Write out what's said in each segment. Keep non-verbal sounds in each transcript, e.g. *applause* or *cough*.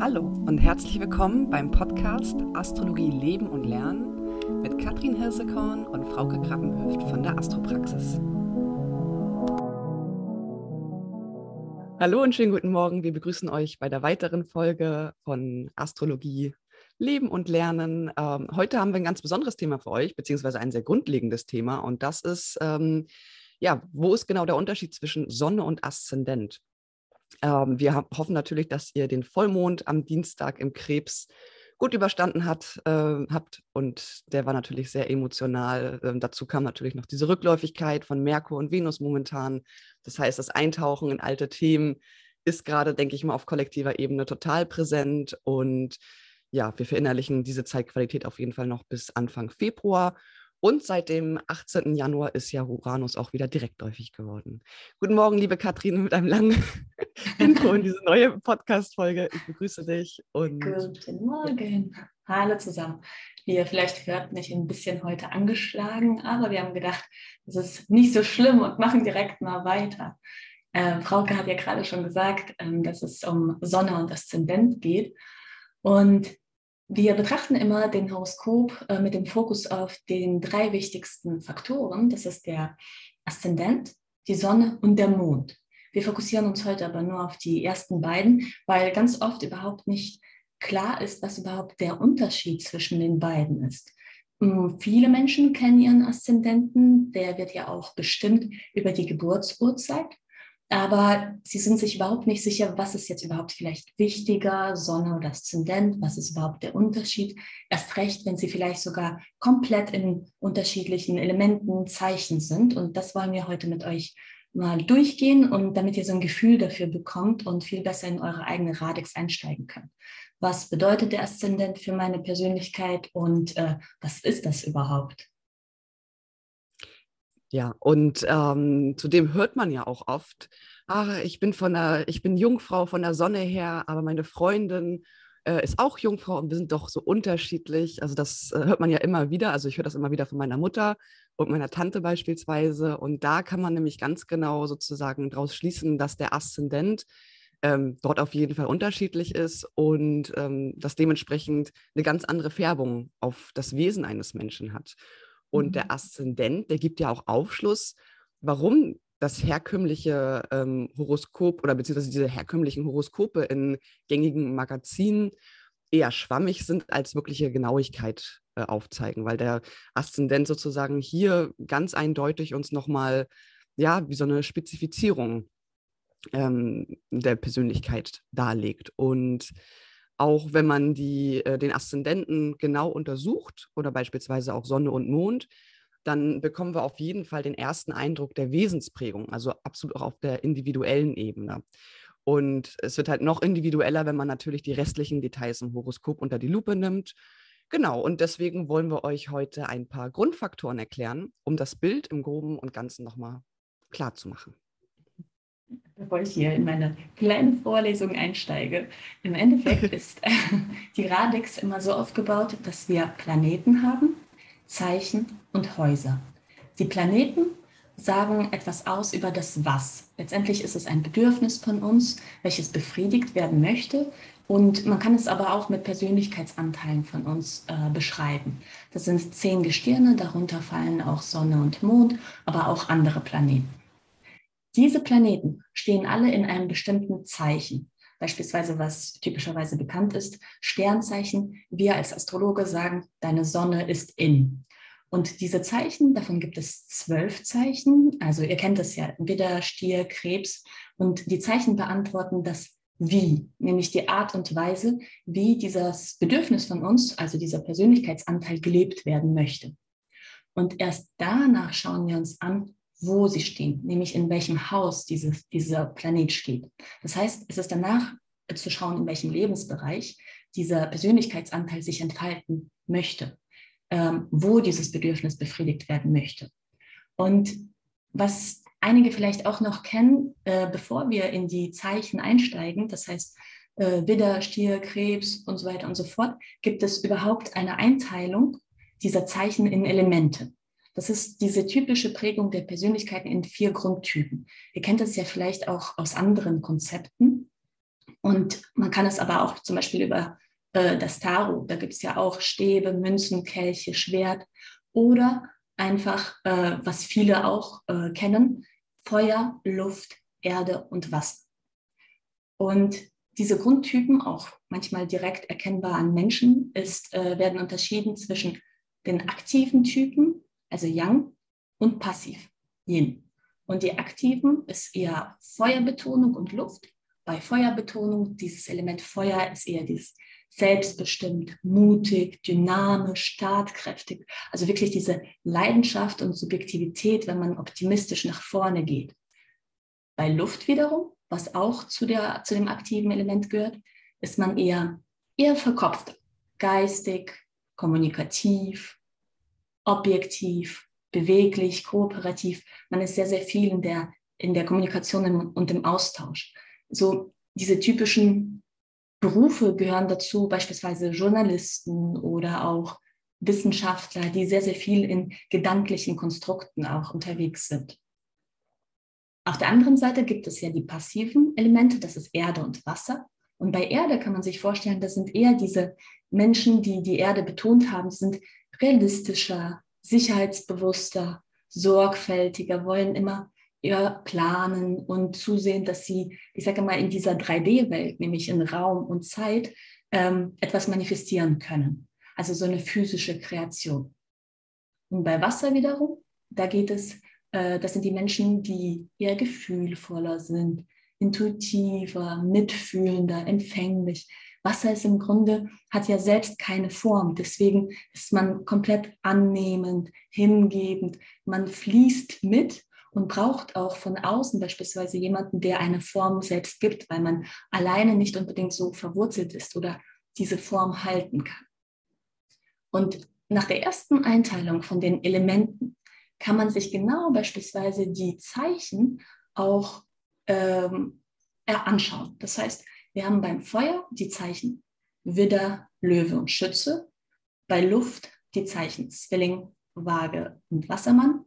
Hallo und herzlich willkommen beim Podcast Astrologie Leben und Lernen mit Katrin Hirsekorn und Frauke Krabbenhöft von der Astropraxis. Hallo und schönen guten Morgen. Wir begrüßen euch bei der weiteren Folge von Astrologie Leben und Lernen. Ähm, heute haben wir ein ganz besonderes Thema für euch, beziehungsweise ein sehr grundlegendes Thema. Und das ist, ähm, ja, wo ist genau der Unterschied zwischen Sonne und Aszendent? Ähm, wir hoffen natürlich, dass ihr den Vollmond am Dienstag im Krebs gut überstanden hat, äh, habt. Und der war natürlich sehr emotional. Ähm, dazu kam natürlich noch diese Rückläufigkeit von Merkur und Venus momentan. Das heißt, das Eintauchen in alte Themen ist gerade, denke ich mal, auf kollektiver Ebene total präsent. Und ja, wir verinnerlichen diese Zeitqualität auf jeden Fall noch bis Anfang Februar. Und seit dem 18. Januar ist ja Uranus auch wieder direktläufig geworden. Guten Morgen, liebe Katrin, mit einem langen *laughs* Intro in diese neue Podcast-Folge. Ich begrüße dich. Und Guten Morgen. Hallo zusammen. Wie ihr vielleicht hört, mich ein bisschen heute angeschlagen, aber wir haben gedacht, es ist nicht so schlimm und machen direkt mal weiter. Äh, Frauke hat ja gerade schon gesagt, ähm, dass es um Sonne und Aszendent geht. Und wir betrachten immer den Horoskop äh, mit dem Fokus auf den drei wichtigsten Faktoren. Das ist der Aszendent, die Sonne und der Mond. Wir fokussieren uns heute aber nur auf die ersten beiden, weil ganz oft überhaupt nicht klar ist, was überhaupt der Unterschied zwischen den beiden ist. Hm, viele Menschen kennen ihren Aszendenten, der wird ja auch bestimmt über die Geburtsurzeit aber sie sind sich überhaupt nicht sicher, was ist jetzt überhaupt vielleicht wichtiger, Sonne oder Aszendent, was ist überhaupt der Unterschied. Erst recht, wenn sie vielleicht sogar komplett in unterschiedlichen Elementen, Zeichen sind. Und das wollen wir heute mit euch mal durchgehen und damit ihr so ein Gefühl dafür bekommt und viel besser in eure eigene Radix einsteigen könnt. Was bedeutet der Aszendent für meine Persönlichkeit und äh, was ist das überhaupt? Ja, und ähm, zudem hört man ja auch oft, ach, ich bin von der, ich bin Jungfrau von der Sonne her, aber meine Freundin äh, ist auch Jungfrau und wir sind doch so unterschiedlich. Also das äh, hört man ja immer wieder. Also ich höre das immer wieder von meiner Mutter und meiner Tante beispielsweise. Und da kann man nämlich ganz genau sozusagen daraus schließen, dass der Aszendent ähm, dort auf jeden Fall unterschiedlich ist und ähm, das dementsprechend eine ganz andere Färbung auf das Wesen eines Menschen hat. Und mhm. der Aszendent, der gibt ja auch Aufschluss, warum das herkömmliche ähm, Horoskop oder beziehungsweise diese herkömmlichen Horoskope in gängigen Magazinen eher schwammig sind, als wirkliche Genauigkeit äh, aufzeigen, weil der Aszendent sozusagen hier ganz eindeutig uns nochmal, ja, wie so eine Spezifizierung ähm, der Persönlichkeit darlegt. Und auch wenn man die, äh, den Aszendenten genau untersucht oder beispielsweise auch Sonne und Mond, dann bekommen wir auf jeden Fall den ersten Eindruck der Wesensprägung, also absolut auch auf der individuellen Ebene. Und es wird halt noch individueller, wenn man natürlich die restlichen Details im Horoskop unter die Lupe nimmt. Genau, und deswegen wollen wir euch heute ein paar Grundfaktoren erklären, um das Bild im Groben und Ganzen nochmal klar zu machen bevor ich hier in meine kleine Vorlesung einsteige. Im Endeffekt *laughs* ist die Radix immer so aufgebaut, dass wir Planeten haben, Zeichen und Häuser. Die Planeten sagen etwas aus über das Was. Letztendlich ist es ein Bedürfnis von uns, welches befriedigt werden möchte. Und man kann es aber auch mit Persönlichkeitsanteilen von uns äh, beschreiben. Das sind zehn Gestirne, darunter fallen auch Sonne und Mond, aber auch andere Planeten. Diese Planeten stehen alle in einem bestimmten Zeichen. Beispielsweise, was typischerweise bekannt ist, Sternzeichen. Wir als Astrologe sagen, deine Sonne ist in. Und diese Zeichen, davon gibt es zwölf Zeichen. Also ihr kennt es ja, Widder, Stier, Krebs. Und die Zeichen beantworten das Wie, nämlich die Art und Weise, wie dieses Bedürfnis von uns, also dieser Persönlichkeitsanteil, gelebt werden möchte. Und erst danach schauen wir uns an, wo sie stehen, nämlich in welchem Haus dieses, dieser Planet steht. Das heißt, es ist danach zu schauen, in welchem Lebensbereich dieser Persönlichkeitsanteil sich entfalten möchte, ähm, wo dieses Bedürfnis befriedigt werden möchte. Und was einige vielleicht auch noch kennen, äh, bevor wir in die Zeichen einsteigen, das heißt äh, Widder, Stier, Krebs und so weiter und so fort, gibt es überhaupt eine Einteilung dieser Zeichen in Elemente. Das ist diese typische Prägung der Persönlichkeiten in vier Grundtypen. Ihr kennt das ja vielleicht auch aus anderen Konzepten. Und man kann es aber auch zum Beispiel über äh, das Tarot, da gibt es ja auch Stäbe, Münzen, Kelche, Schwert oder einfach, äh, was viele auch äh, kennen, Feuer, Luft, Erde und Wasser. Und diese Grundtypen, auch manchmal direkt erkennbar an Menschen, ist, äh, werden unterschieden zwischen den aktiven Typen, also Yang, und passiv, Yin. Und die aktiven ist eher Feuerbetonung und Luft. Bei Feuerbetonung, dieses Element Feuer ist eher dieses selbstbestimmt, mutig, dynamisch, tatkräftig. Also wirklich diese Leidenschaft und Subjektivität, wenn man optimistisch nach vorne geht. Bei Luft wiederum, was auch zu, der, zu dem aktiven Element gehört, ist man eher, eher verkopft, geistig, kommunikativ, objektiv, beweglich, kooperativ. Man ist sehr, sehr viel in der, in der Kommunikation und im Austausch. So diese typischen Berufe gehören dazu, beispielsweise Journalisten oder auch Wissenschaftler, die sehr, sehr viel in gedanklichen Konstrukten auch unterwegs sind. Auf der anderen Seite gibt es ja die passiven Elemente, das ist Erde und Wasser. Und bei Erde kann man sich vorstellen, das sind eher diese Menschen, die die Erde betont haben, sind realistischer, sicherheitsbewusster, sorgfältiger, wollen immer eher planen und zusehen, dass sie, ich sage mal, in dieser 3D-Welt, nämlich in Raum und Zeit, ähm, etwas manifestieren können. Also so eine physische Kreation. Und bei Wasser wiederum, da geht es, äh, das sind die Menschen, die eher gefühlvoller sind, intuitiver, mitfühlender, empfänglich. Wasser ist im Grunde, hat ja selbst keine Form. Deswegen ist man komplett annehmend, hingebend. Man fließt mit und braucht auch von außen beispielsweise jemanden, der eine Form selbst gibt, weil man alleine nicht unbedingt so verwurzelt ist oder diese Form halten kann. Und nach der ersten Einteilung von den Elementen kann man sich genau beispielsweise die Zeichen auch ähm, anschauen. Das heißt, wir haben beim Feuer die Zeichen Widder, Löwe und Schütze, bei Luft die Zeichen Zwilling, Waage und Wassermann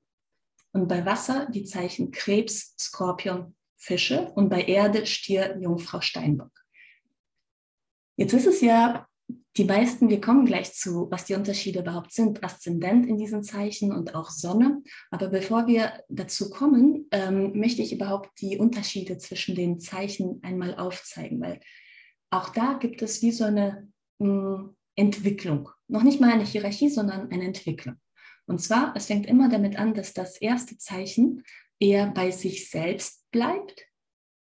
und bei Wasser die Zeichen Krebs, Skorpion, Fische und bei Erde Stier, Jungfrau, Steinbock. Jetzt ist es ja, die meisten, wir kommen gleich zu, was die Unterschiede überhaupt sind, Aszendent in diesen Zeichen und auch Sonne. Aber bevor wir dazu kommen, ähm, möchte ich überhaupt die Unterschiede zwischen den Zeichen einmal aufzeigen, weil auch da gibt es wie so eine mh, hm, Entwicklung. Noch nicht mal eine Hierarchie, sondern eine Entwicklung. Und zwar, es fängt immer damit an, dass das erste Zeichen eher bei sich selbst bleibt.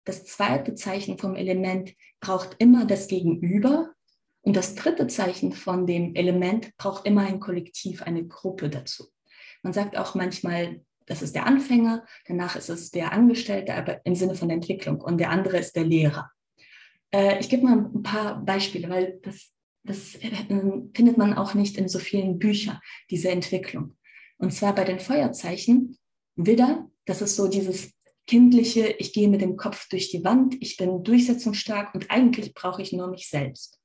Das zweite Zeichen vom Element braucht immer das Gegenüber. Und das dritte Zeichen von dem Element braucht immer ein Kollektiv, eine Gruppe dazu. Man sagt auch manchmal, das ist der Anfänger, danach ist es der Angestellte, aber im Sinne von der Entwicklung. Und der andere ist der Lehrer. Äh, ich gebe mal ein paar Beispiele, weil das das äh, findet man auch nicht in so vielen Büchern, diese Entwicklung. Und zwar bei den Feuerzeichen, Widder, das ist so dieses kindliche, ich gehe mit dem Kopf durch die Wand, ich bin durchsetzungsstark und eigentlich brauche ich nur mich selbst.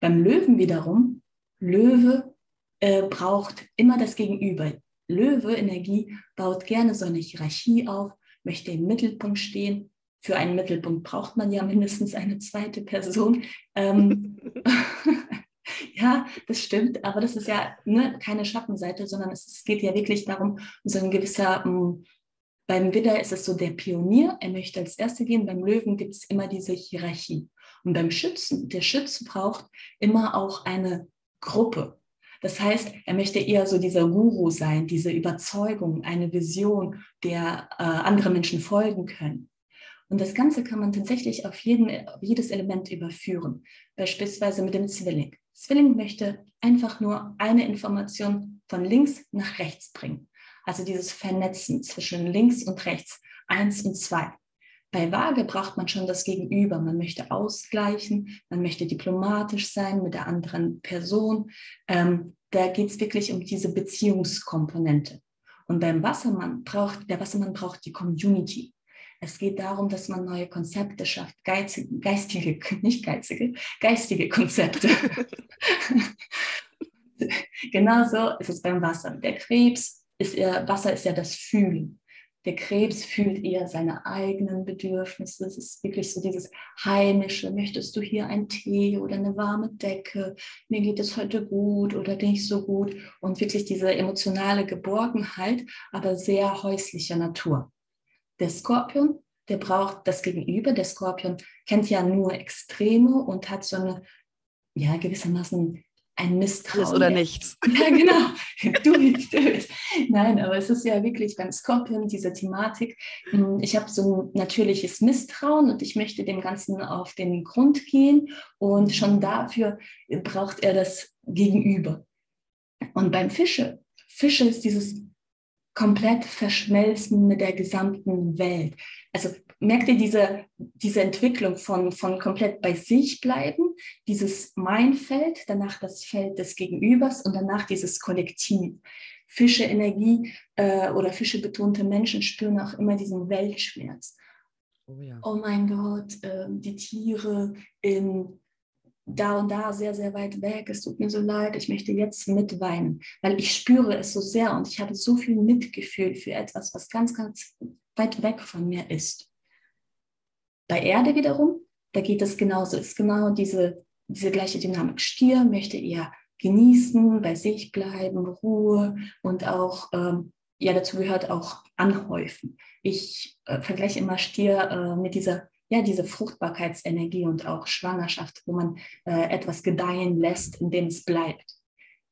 Beim Löwen wiederum, Löwe äh, braucht immer das Gegenüber. Löwe, Energie, baut gerne so eine Hierarchie auf, möchte im Mittelpunkt stehen. Für einen Mittelpunkt braucht man ja mindestens eine zweite Person. Ähm, *laughs* *laughs* ja, das stimmt, aber das ist ja ne, keine Schattenseite, sondern es, geht ja wirklich darum, so ein gewisser, um, mm, beim Widder ist es so der Pionier, er möchte als Erster gehen, beim Löwen gibt es immer diese Hierarchie. Und beim Schützen, der Schütze braucht immer auch eine Gruppe. Das heißt, er möchte eher so dieser Guru sein, diese Überzeugung, eine Vision, der äh, andere Menschen folgen können. Und das Ganze kann man tatsächlich auf, jeden, auf jedes Element überführen, beispielsweise mit dem Zwilling. Zwilling möchte einfach nur eine Information von links nach rechts bringen. Also dieses Vernetzen zwischen links und rechts, eins und zwei. Bei Waage braucht man schon das Gegenüber. Man möchte ausgleichen, man möchte diplomatisch sein mit der anderen Person. Ähm, da geht es wirklich um diese Beziehungskomponente. Und beim Wassermann braucht, der Wassermann braucht die Community. Es geht darum, dass man neue Konzepte schafft, geizige, geistige, *laughs* nicht geizige, geistige Konzepte. *laughs* Genauso ist es beim Wasser. Der Krebs ist ja, Wasser ist ja das Fühlen. Der Krebs fühlt eher seine eigenen Bedürfnisse. Es ist wirklich so dieses Heimische. Möchtest du hier einen Tee oder eine warme Decke? Mir geht es heute gut oder nicht so gut. Und wirklich diese emotionale Geborgenheit, aber sehr häuslicher Natur. Der Skorpion, der braucht das Gegenüber. Der Skorpion kennt ja nur Extreme und hat so eine, ja, gewissermaßen ein Misstrauen. Alles oder nichts. *laughs* Ja, genau. Du nicht. Nein, aber es ist ja wirklich beim Skorpion diese Thematik. Hm, ich habe so ein natürliches Misstrauen und ich möchte dem Ganzen auf den Grund gehen und schon dafür braucht er das Gegenüber. Und beim Fische, Fische ist dieses komplett verschmelzen mit der gesamten Welt. Also merkt ihr diese, diese Entwicklung von, von komplett bei sich bleiben, dieses Mein-Feld, danach das Feld des Gegenübers und danach dieses Kollektiv. Fische-Energie äh, oder Fische betonte Menschen spüren auch immer diesen Weltschmerz. Oh, ja. oh mein Gott, äh, die Tiere in da und da sehr, sehr weit weg. Es tut mir so leid, ich möchte jetzt mitweinen, weil ich spüre es so sehr und ich habe so viel Mitgefühl für etwas, was ganz, ganz weit weg von mir ist. Bei Erde wiederum, da geht es genauso, ist genau diese, diese gleiche Dynamik. Stier möchte eher genießen, bei sich bleiben, Ruhe und auch, ähm, ja, dazu gehört auch anhäufen. Ich äh, vergleiche immer Stier äh, mit dieser, ja, diese Fruchtbarkeitsenergie und auch Schwangerschaft, wo man äh, etwas gedeihen lässt, indem es bleibt.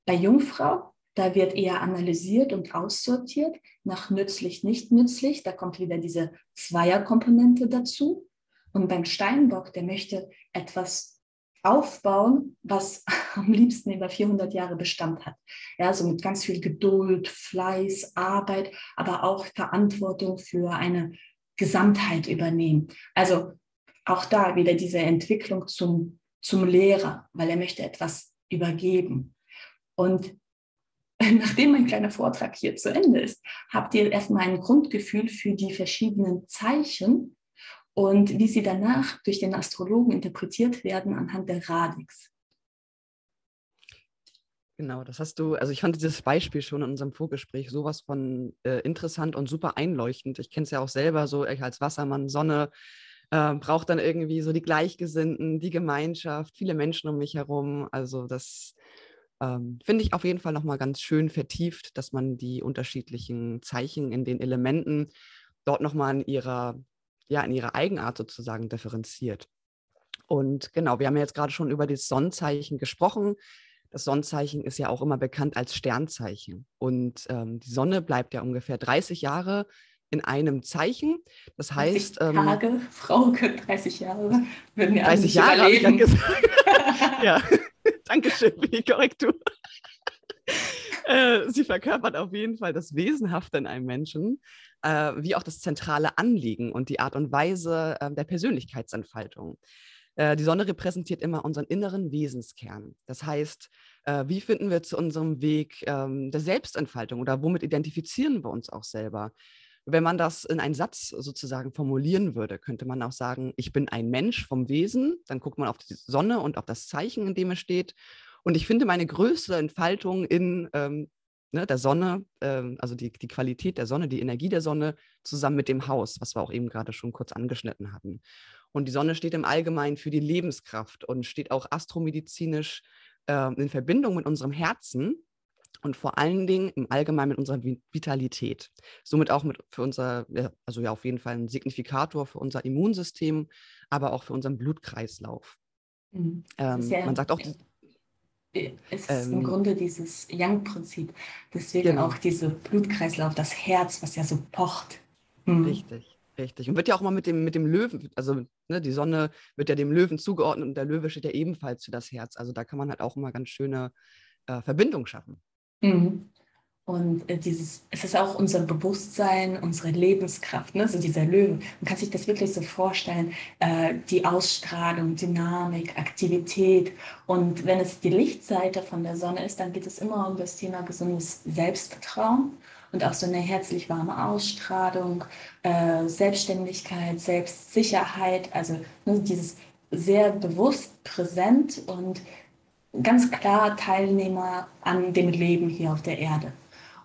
Bei Jungfrau, da wird eher analysiert und aussortiert nach nützlich, nicht nützlich. Da kommt wieder diese Zweierkomponente dazu. Und beim Steinbock, der möchte etwas aufbauen, was *laughs* am liebsten über 400 Jahre Bestand hat. Ja, so mit ganz viel Geduld, Fleiß, Arbeit, aber auch Verantwortung für eine Gesamtheit übernehmen. Also auch da wieder diese Entwicklung zum, zum Lehrer, weil er möchte etwas übergeben. Und *laughs* nachdem mein kleiner Vortrag hier zu Ende ist, habt ihr erstmal ein Grundgefühl für die verschiedenen Zeichen, und wie sie danach durch den Astrologen interpretiert werden anhand der Radix. Genau, das hast du, also ich fand dieses Beispiel schon in unserem Vorgespräch sowas von äh, interessant und super einleuchtend. Ich kenne es ja auch selber so, ich als Wassermann, Sonne, äh, braucht dann irgendwie so die Gleichgesinnten, die Gemeinschaft, viele Menschen um mich herum. Also das ähm, finde ich auf jeden Fall nochmal ganz schön vertieft, dass man die unterschiedlichen Zeichen in den Elementen dort nochmal in ihrer ja in ihrer Eigenart sozusagen differenziert. Und genau, wir haben ja jetzt gerade schon über das Sonnenzeichen gesprochen. Das Sonnenzeichen ist ja auch immer bekannt als Sternzeichen. Und ähm, die Sonne bleibt ja ungefähr 30 Jahre in einem Zeichen. Das heißt. 30 ähm, Tage, ähm, Frauke, 30 Jahre würden ja 30 Jahre dann gesagt. *laughs* ja, *laughs* Dankeschön für die Korrektur. Äh, sie verkörpert auf jeden Fall das Wesenhafte in einem Menschen äh, wie auch das zentrale Anliegen und die Art und Weise äh, der Persönlichkeitsentfaltung. Äh, die Sonne repräsentiert immer unseren inneren Wesenskern. Das heißt, äh, wie finden wir zu unserem Weg ähm, der Selbstentfaltung oder womit identifizieren wir uns auch selber? Wenn man das in einen Satz sozusagen formulieren würde, könnte man auch sagen, ich bin ein Mensch vom Wesen. Dann guckt man auf die Sonne und auf das Zeichen, in dem es steht. Und ich finde meine größte Entfaltung in ähm, ne, der Sonne, ähm, also die, die Qualität der Sonne, die Energie der Sonne zusammen mit dem Haus, was wir auch eben gerade schon kurz angeschnitten hatten. Und die Sonne steht im Allgemeinen für die Lebenskraft und steht auch astromedizinisch äh, in Verbindung mit unserem Herzen und vor allen Dingen im Allgemeinen mit unserer Vitalität. Somit auch mit für unser, also ja auf jeden Fall ein Signifikator für unser Immunsystem, aber auch für unseren Blutkreislauf. Mhm. Ähm, man sagt auch, es ist ähm, im Grunde dieses Yang-Prinzip. Deswegen genau. auch diese Blutkreislauf, das Herz, was ja so pocht. Hm. Richtig, richtig. Und wird ja auch mal mit dem, mit dem Löwen, also ne, die Sonne wird ja dem Löwen zugeordnet und der Löwe steht ja ebenfalls für das Herz. Also da kann man halt auch immer ganz schöne äh, Verbindung schaffen. Mhm. Und äh, dieses, es ist auch unser Bewusstsein, unsere Lebenskraft, ne? so dieser Löwe. Man kann sich das wirklich so vorstellen, äh, die Ausstrahlung, Dynamik, Aktivität. Und wenn es die Lichtseite von der Sonne ist, dann geht es immer um das Thema gesundes Selbstvertrauen und auch so eine herzlich warme Ausstrahlung, äh, Selbstständigkeit, Selbstsicherheit, also ne, dieses sehr bewusst präsent und ganz klar Teilnehmer an dem Leben hier auf der Erde.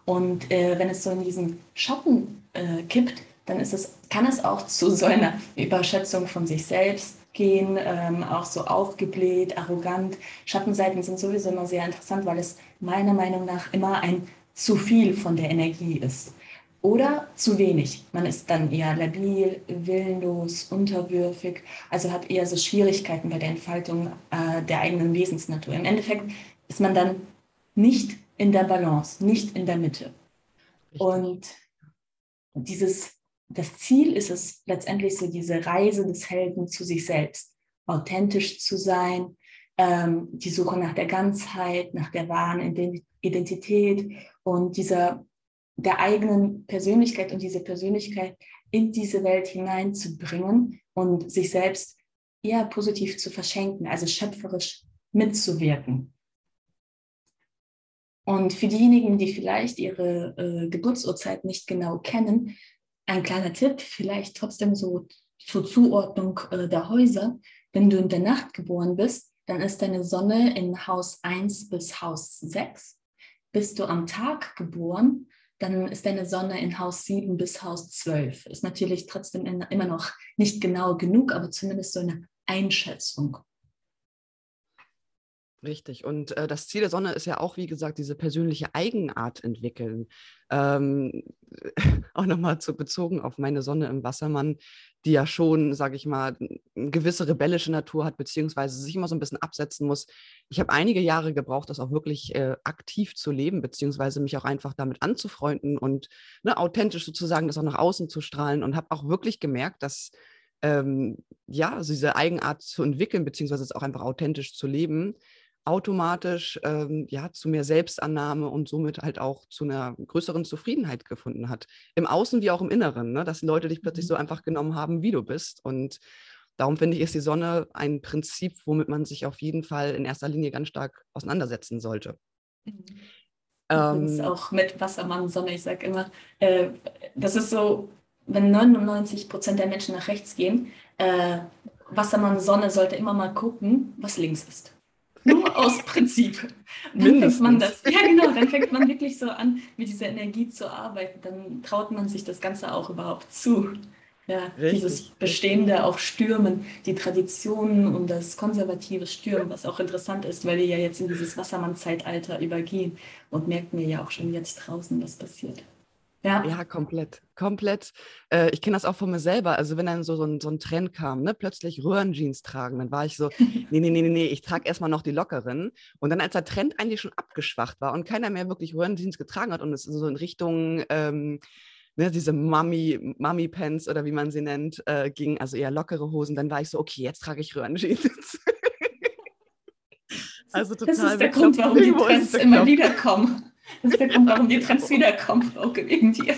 Und äh, wenn es so in diesen Schatten äh, kippt, dann ist es, kann es auch zu so einer Überschätzung von sich selbst gehen, ähm, auch so aufgebläht, arrogant. Schattenseiten sind sowieso immer sehr interessant, weil es meiner Meinung nach immer ein zu viel von der Energie ist. Oder zu wenig. Man ist dann eher labil, willenlos, unterwürfig, also hat eher so Schwierigkeiten bei der Entfaltung äh, der eigenen Wesensnatur. Im Endeffekt ist man dann nicht in der Balance, nicht in der Mitte. Richtig. Und dieses, das Ziel ist es letztendlich so diese Reise des Helden zu sich selbst, authentisch zu sein, ähm, die Suche nach der Ganzheit, nach der wahren Identität und dieser der eigenen Persönlichkeit und diese Persönlichkeit in diese Welt hineinzubringen und sich selbst eher positiv zu verschenken, also schöpferisch mitzuwirken. Und für diejenigen, die vielleicht ihre äh, Geburtsurzeit nicht genau kennen, ein kleiner Tipp, vielleicht trotzdem so zur Zuordnung äh, der Häuser. Wenn du in der Nacht geboren bist, dann ist deine Sonne in Haus 1 bis Haus 6. Bist du am Tag geboren, dann ist deine Sonne in Haus 7 bis Haus 12. Ist natürlich trotzdem in, immer noch nicht genau genug, aber zumindest so eine Einschätzung. Richtig. Und äh, das Ziel der Sonne ist ja auch, wie gesagt, diese persönliche Eigenart entwickeln. Ähm, *laughs* auch nochmal bezogen auf meine Sonne im Wassermann, die ja schon, sage ich mal, eine gewisse rebellische Natur hat, beziehungsweise sich immer so ein bisschen absetzen muss. Ich habe einige Jahre gebraucht, das auch wirklich äh, aktiv zu leben, beziehungsweise mich auch einfach damit anzufreunden und ne, authentisch sozusagen das auch nach außen zu strahlen und habe auch wirklich gemerkt, dass ähm, ja, also diese Eigenart zu entwickeln, beziehungsweise es auch einfach authentisch zu leben, automatisch ähm, ja, zu mehr Selbstannahme und somit halt auch zu einer größeren Zufriedenheit gefunden hat. Im Außen wie auch im Inneren, ne? dass die Leute dich plötzlich mhm. so einfach genommen haben, wie du bist. Und darum finde ich, ist die Sonne ein Prinzip, womit man sich auf jeden Fall in erster Linie ganz stark auseinandersetzen sollte. Mhm. Ähm, auch mit Wassermann, Sonne, ich sage immer, äh, das ist so, wenn 99 Prozent der Menschen nach rechts gehen, äh, Wassermann, Sonne sollte immer mal gucken, was links ist. Nur aus Prinzip. Dann fängt man das, ja genau, dann fängt man wirklich so an, mit dieser Energie zu arbeiten. Dann traut man sich das Ganze auch überhaupt zu. Ja, dieses Bestehende auch stürmen, die Traditionen und das konservative Stürmen, was auch interessant ist, weil wir ja jetzt in dieses Wassermann-Zeitalter übergehen und merken wir ja auch schon jetzt draußen, was passiert. Ja, ja komplett. Komplett. Äh, ich kenne das auch von mir selber. Also, wenn dann so, so, ein, so ein Trend kam, ne, plötzlich Röhrenjeans tragen, dann war ich so, *laughs* nee, nee, nee, nee, ich trage erstmal noch die lockeren. Und dann, als der Trend eigentlich schon abgeschwacht war und keiner mehr wirklich Röhrenjeans getragen hat und es so in Richtung, ähm, ne, diese Mummy, Mummy Pants oder wie man sie nennt, äh, ging, also eher lockere Hosen, dann war ich so, okay, jetzt trage ich Röhrenjeans. *laughs* *laughs* also total. Das ist der Grund, warum die Trends immer wieder kommen. Das ist der Grund, warum die Trends wiederkommen, Frauke, wegen dir.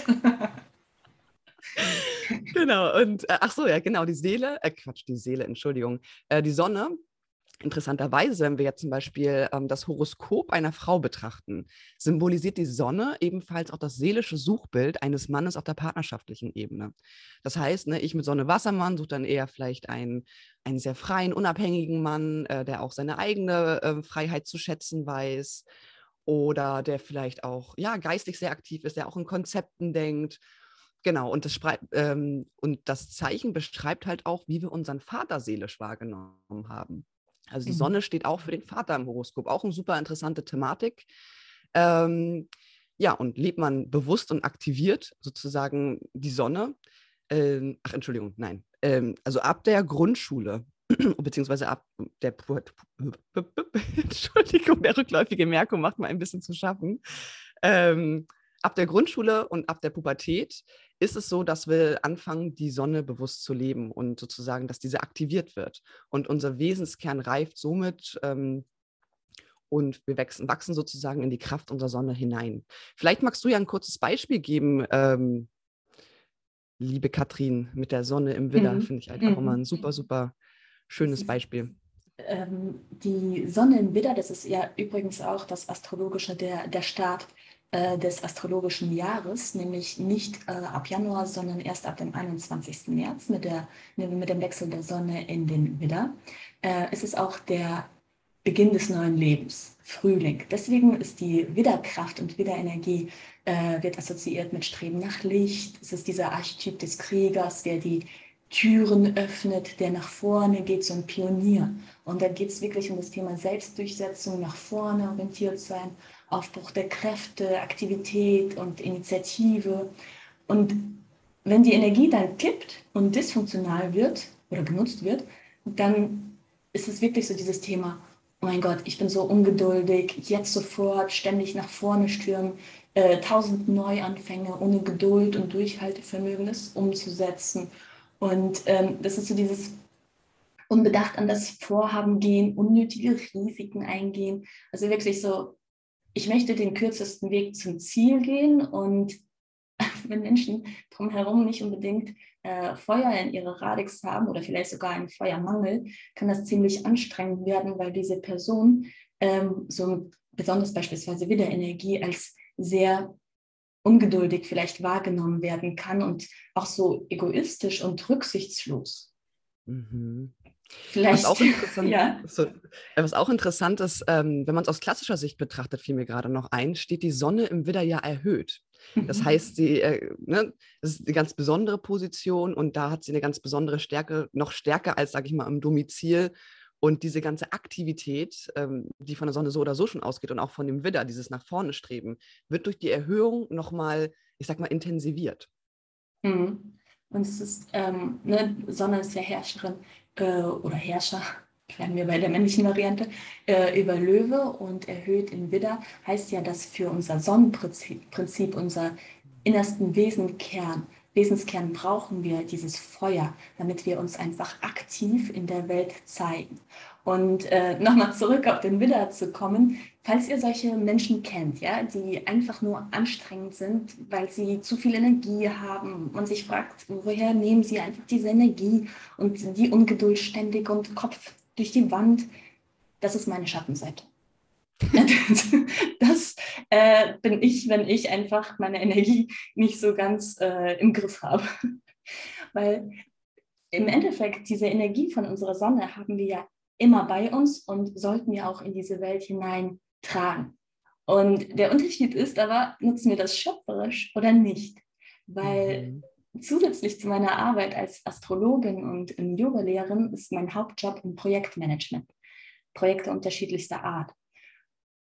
genau, und äh, ach so, ja, genau, die Seele, äh, Quatsch, die Seele, Entschuldigung, äh, die Sonne. Interessanterweise, wenn wir jetzt zum Beispiel ähm, das Horoskop einer Frau betrachten, symbolisiert die Sonne ebenfalls auch das seelische Suchbild eines Mannes auf der partnerschaftlichen Ebene. Das heißt, ne, ich mit Sonne Wassermann suche dann eher vielleicht einen, einen sehr freien, unabhängigen Mann, äh, der auch seine eigene äh, Freiheit zu schätzen weiß oder der vielleicht auch ja, geistig sehr aktiv ist, der auch in Konzepten denkt. Genau, und das, ähm, und das Zeichen beschreibt halt auch, wie wir unseren Vater seelisch wahrgenommen haben. Also die mhm. Sonne steht auch für den Vater im Horoskop, auch eine super interessante Thematik. Ähm, ja, und lebt man bewusst und aktiviert sozusagen die Sonne, ähm, ach Entschuldigung, nein, ähm, also ab der Grundschule *clears throat* beziehungsweise ab der *laughs* Entschuldigung, der rückläufige Merkur macht mal ein bisschen zu schaffen. Ähm, ab der Grundschule und ab der Pubertät ist es so, dass wir anfangen, die Sonne bewusst zu leben und sozusagen, dass diese aktiviert wird. Und unser Wesenskern reift somit ähm, und wir wachsen, wachsen, sozusagen in die Kraft unserer Sonne hinein. Vielleicht magst du ja ein kurzes Beispiel geben, ähm, liebe Katrin, mit der Sonne im Widder, mhm. finde ich halt auch immer ein super, super schönes Beispiel. Ähm, die Sonne im Widder, das ist ja übrigens auch das astrologische, der, der Start äh, des astrologischen Jahres, nämlich nicht äh, ab Januar, sondern erst ab dem 21. März mit, der, mit dem Wechsel der Sonne in den Widder. Äh, es ist auch der Beginn des neuen Lebens, Frühling. Deswegen ist die Widerkraft und Wiederenergie äh, wird assoziiert mit Streben nach Licht. Es ist dieser Archetyp des Kriegers, der die Türen öffnet, der nach vorne geht, so ein Pionier. Und da geht es wirklich um das Thema Selbstdurchsetzung, nach vorne orientiert sein, Aufbruch der Kräfte, Aktivität und Initiative. Und wenn die Energie dann kippt und dysfunktional wird oder genutzt wird, dann ist es wirklich so dieses Thema, oh mein Gott, ich bin so ungeduldig, jetzt sofort ständig nach vorne stürmen, äh, tausend Neuanfänge ohne Geduld und Durchhaltevermögen, umzusetzen. Und ähm, das ist so dieses unbedacht an das Vorhaben gehen, unnötige Risiken eingehen. Also wirklich so, ich möchte den kürzesten Weg zum Ziel gehen und *laughs* wenn Menschen drumherum nicht unbedingt äh, Feuer in ihre Radix haben oder vielleicht sogar einen Feuermangel, kann das ziemlich anstrengend werden, weil diese Person ähm, so besonders beispielsweise Wiederenergie als sehr ungeduldig vielleicht wahrgenommen werden kann und auch so egoistisch und rücksichtslos. Mhm. Vielleicht. Was auch *laughs* interessant, ja. so, was auch interessant ist, ähm, wenn man es aus klassischer Sicht betrachtet, fiel mir gerade noch ein, steht die Sonne im Widder ja erhöht. Das mhm. heißt, sie, äh, ne, das ist eine ganz besondere Position und da hat sie eine ganz besondere Stärke, noch stärker als, sage ich mal, im Domizil und diese ganze Aktivität, ähm, die von der Sonne so oder so schon ausgeht und auch von dem Widder, dieses nach vorne streben, wird durch die Erhöhung nochmal, ich sag mal, intensiviert. Mhm. Und es ist, ähm, ne, Sonne ist ja Herrscherin äh, oder Herrscher, *laughs* bleiben wir bei der männlichen Variante, äh, über Löwe und erhöht in Widder, heißt ja, dass für unser Sonnenprinzip, Prinzip, unser innersten Wesenkern, Wesenskern brauchen wir dieses Feuer, damit wir uns einfach aktiv in der Welt zeigen. Und äh, nochmal zurück auf den Widder zu kommen, falls ihr solche Menschen kennt, ja, die einfach nur anstrengend sind, weil sie zu viel Energie haben und sich fragt, woher nehmen sie einfach diese Energie und die Ungeduld ständig und Kopf durch die Wand, das ist meine Schattenseite. *laughs* das äh, bin ich, wenn ich einfach meine Energie nicht so ganz äh, im Griff habe. *laughs* Weil im Endeffekt diese Energie von unserer Sonne haben wir ja immer bei uns und sollten wir auch in diese Welt hineintragen. Und der Unterschied ist aber, nutzen wir das schöpferisch oder nicht? Weil mhm. zusätzlich zu meiner Arbeit als Astrologin und Yoga-Lehrerin ist mein Hauptjob im Projektmanagement. Projekte unterschiedlichster Art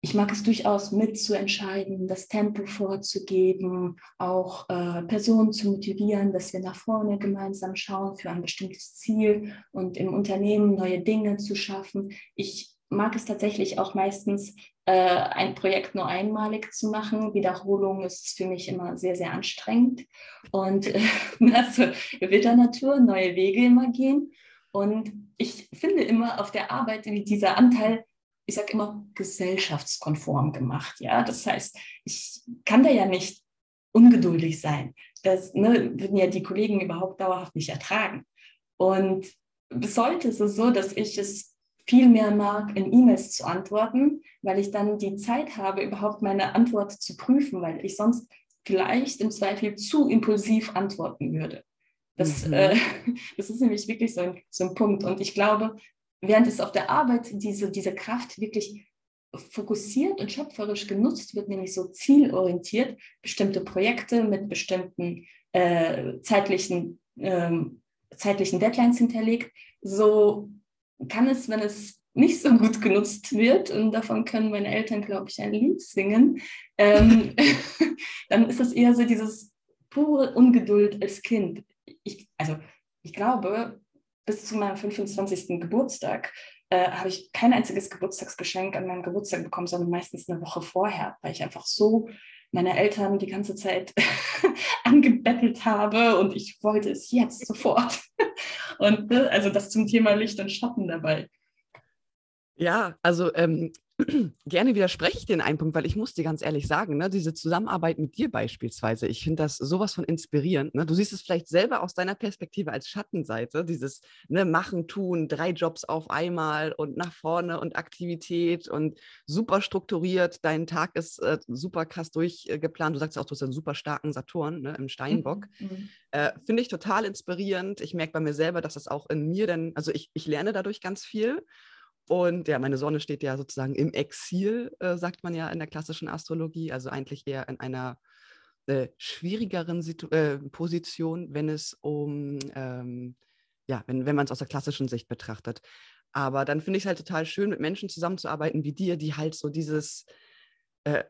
ich mag es durchaus mitzuentscheiden, das Tempo vorzugeben, auch äh, Personen zu motivieren, dass wir nach vorne gemeinsam schauen für ein bestimmtes Ziel und im Unternehmen neue Dinge zu schaffen. Ich mag es tatsächlich auch meistens, äh, ein Projekt nur einmalig zu machen. Wiederholung ist für mich immer sehr, sehr anstrengend. Und äh, *laughs* also wilder Natur, neue Wege immer gehen. Und ich finde immer auf der Arbeit, wie dieser Anteil ich sage immer, gesellschaftskonform gemacht. Ja, das heißt, ich kann da ja nicht ungeduldig sein. Das ne, würden ja die Kollegen überhaupt dauerhaft nicht ertragen. Und bis heute ist es so, dass ich es viel mehr mag, in E-Mails zu antworten, weil ich dann die Zeit habe, überhaupt meine Antwort zu prüfen, weil ich sonst vielleicht im Zweifel zu impulsiv antworten würde. Das, mhm. äh, *laughs* das ist nämlich wirklich so ein, so ein Punkt. Und ich glaube, während es auf der Arbeit diese, diese Kraft wirklich fokussiert und schöpferisch genutzt wird, nämlich so zielorientiert, bestimmte Projekte mit bestimmten äh, zeitlichen, ähm, zeitlichen Deadlines hinterlegt, so kann es, wenn es nicht so gut genutzt wird, und davon können meine Eltern, glaube ich, ein Lied singen, ähm, *laughs* dann ist das eher so dieses pure Ungeduld als Kind. Ich, also ich glaube, bis zu meinem 25. Geburtstag äh, habe ich kein einziges Geburtstagsgeschenk an meinem Geburtstag bekommen, sondern meistens eine Woche vorher, weil ich einfach so meine Eltern die ganze Zeit *laughs* angebettelt habe und ich wollte es jetzt sofort. *laughs* und äh, also das zum Thema Licht und Schatten dabei. Ja, also ähm, gerne widerspreche ich den einen Punkt, weil ich muss dir ganz ehrlich sagen, ne, diese Zusammenarbeit mit dir beispielsweise, ich finde das sowas von inspirierend. Ne? Du siehst es vielleicht selber aus deiner Perspektive als Schattenseite, dieses ne, Machen, Tun, drei Jobs auf einmal und nach vorne und Aktivität und super strukturiert. Dein Tag ist äh, super krass durchgeplant. Du sagst auch, du hast einen super starken Saturn ne, im Steinbock. Mhm. mhm. Äh, finde ich total inspirierend. Ich merke bei mir selber, dass das auch in mir dann, also ich, ich lerne dadurch ganz viel. Und ja, meine Sonne steht ja sozusagen im Exil, äh, sagt man ja in der klassischen Astrologie, also eigentlich eher in einer äh, schwierigeren Situ äh, Position, wenn es um, ähm, ja, wenn, wenn man es aus der klassischen Sicht betrachtet. Aber dann finde ich es halt total schön, mit Menschen zusammenzuarbeiten wie dir, die halt so dieses, äh,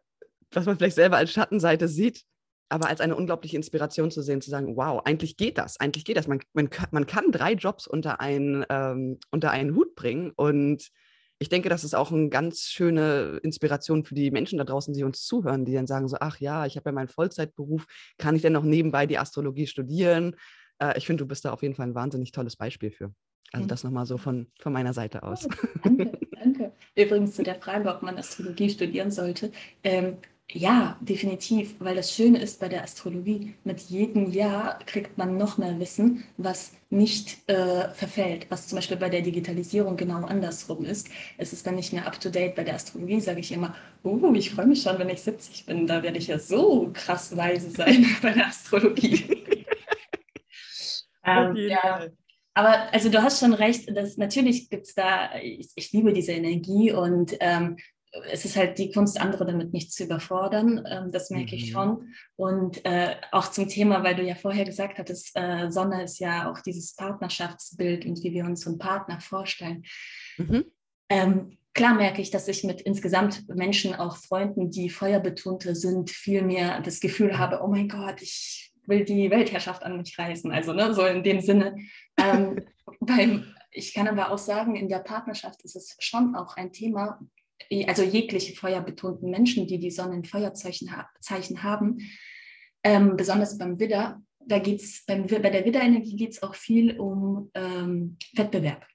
was man vielleicht selber als Schattenseite sieht, aber als eine unglaubliche Inspiration zu sehen, zu sagen, wow, eigentlich geht das, eigentlich geht das. Man, man, man kann drei Jobs unter einen, ähm, unter einen Hut bringen und ich denke, das ist auch eine ganz schöne Inspiration für die Menschen da draußen, die uns zuhören, die dann sagen so, ach ja, ich habe ja meinen Vollzeitberuf, kann ich denn noch nebenbei die Astrologie studieren? Äh, ich finde, du bist da auf jeden Fall ein wahnsinnig tolles Beispiel für. Also das nochmal so von, von meiner Seite aus. Oh, danke, *laughs* danke. Übrigens zu der Frage, ob man Astrologie studieren sollte. Ähm, ja, definitiv, weil das Schöne ist bei der Astrologie, mit jedem Jahr kriegt man noch mehr Wissen, was nicht äh, verfällt, was zum Beispiel bei der Digitalisierung genau andersrum ist. Es ist dann nicht mehr up-to-date. Bei der Astrologie sage ich immer, oh, ich freue mich schon, wenn ich 70 bin, da werde ich ja so krass weise sein *laughs* bei der Astrologie. *laughs* ähm, ja. Aber also du hast schon recht, dass natürlich gibt es da, ich, ich, liebe diese Energie und ähm, es ist halt die Kunst, andere damit nicht zu überfordern. Ähm, das merke mhm. ich schon. Und äh, auch zum Thema, weil du ja vorher gesagt hattest, äh, Sonne ist ja auch dieses Partnerschaftsbild und wie wir uns so einen Partner vorstellen. Mhm. Ähm, klar merke ich, dass ich mit insgesamt Menschen, auch Freunden, die feuerbetonte sind, viel mehr das Gefühl habe, oh mein Gott, ich will die Weltherrschaft an mich reißen. Also ne, so in dem Sinne. Ähm, *laughs* beim, ich kann aber auch sagen, in der Partnerschaft ist es schon auch ein Thema, also jegliche feuerbetonten Menschen, die die Sonne in Feuerzeichen Zeichen haben, ähm, besonders beim Widder, da geht's beim, bei der Widderenergie geht es auch viel um ähm, Wettbewerb.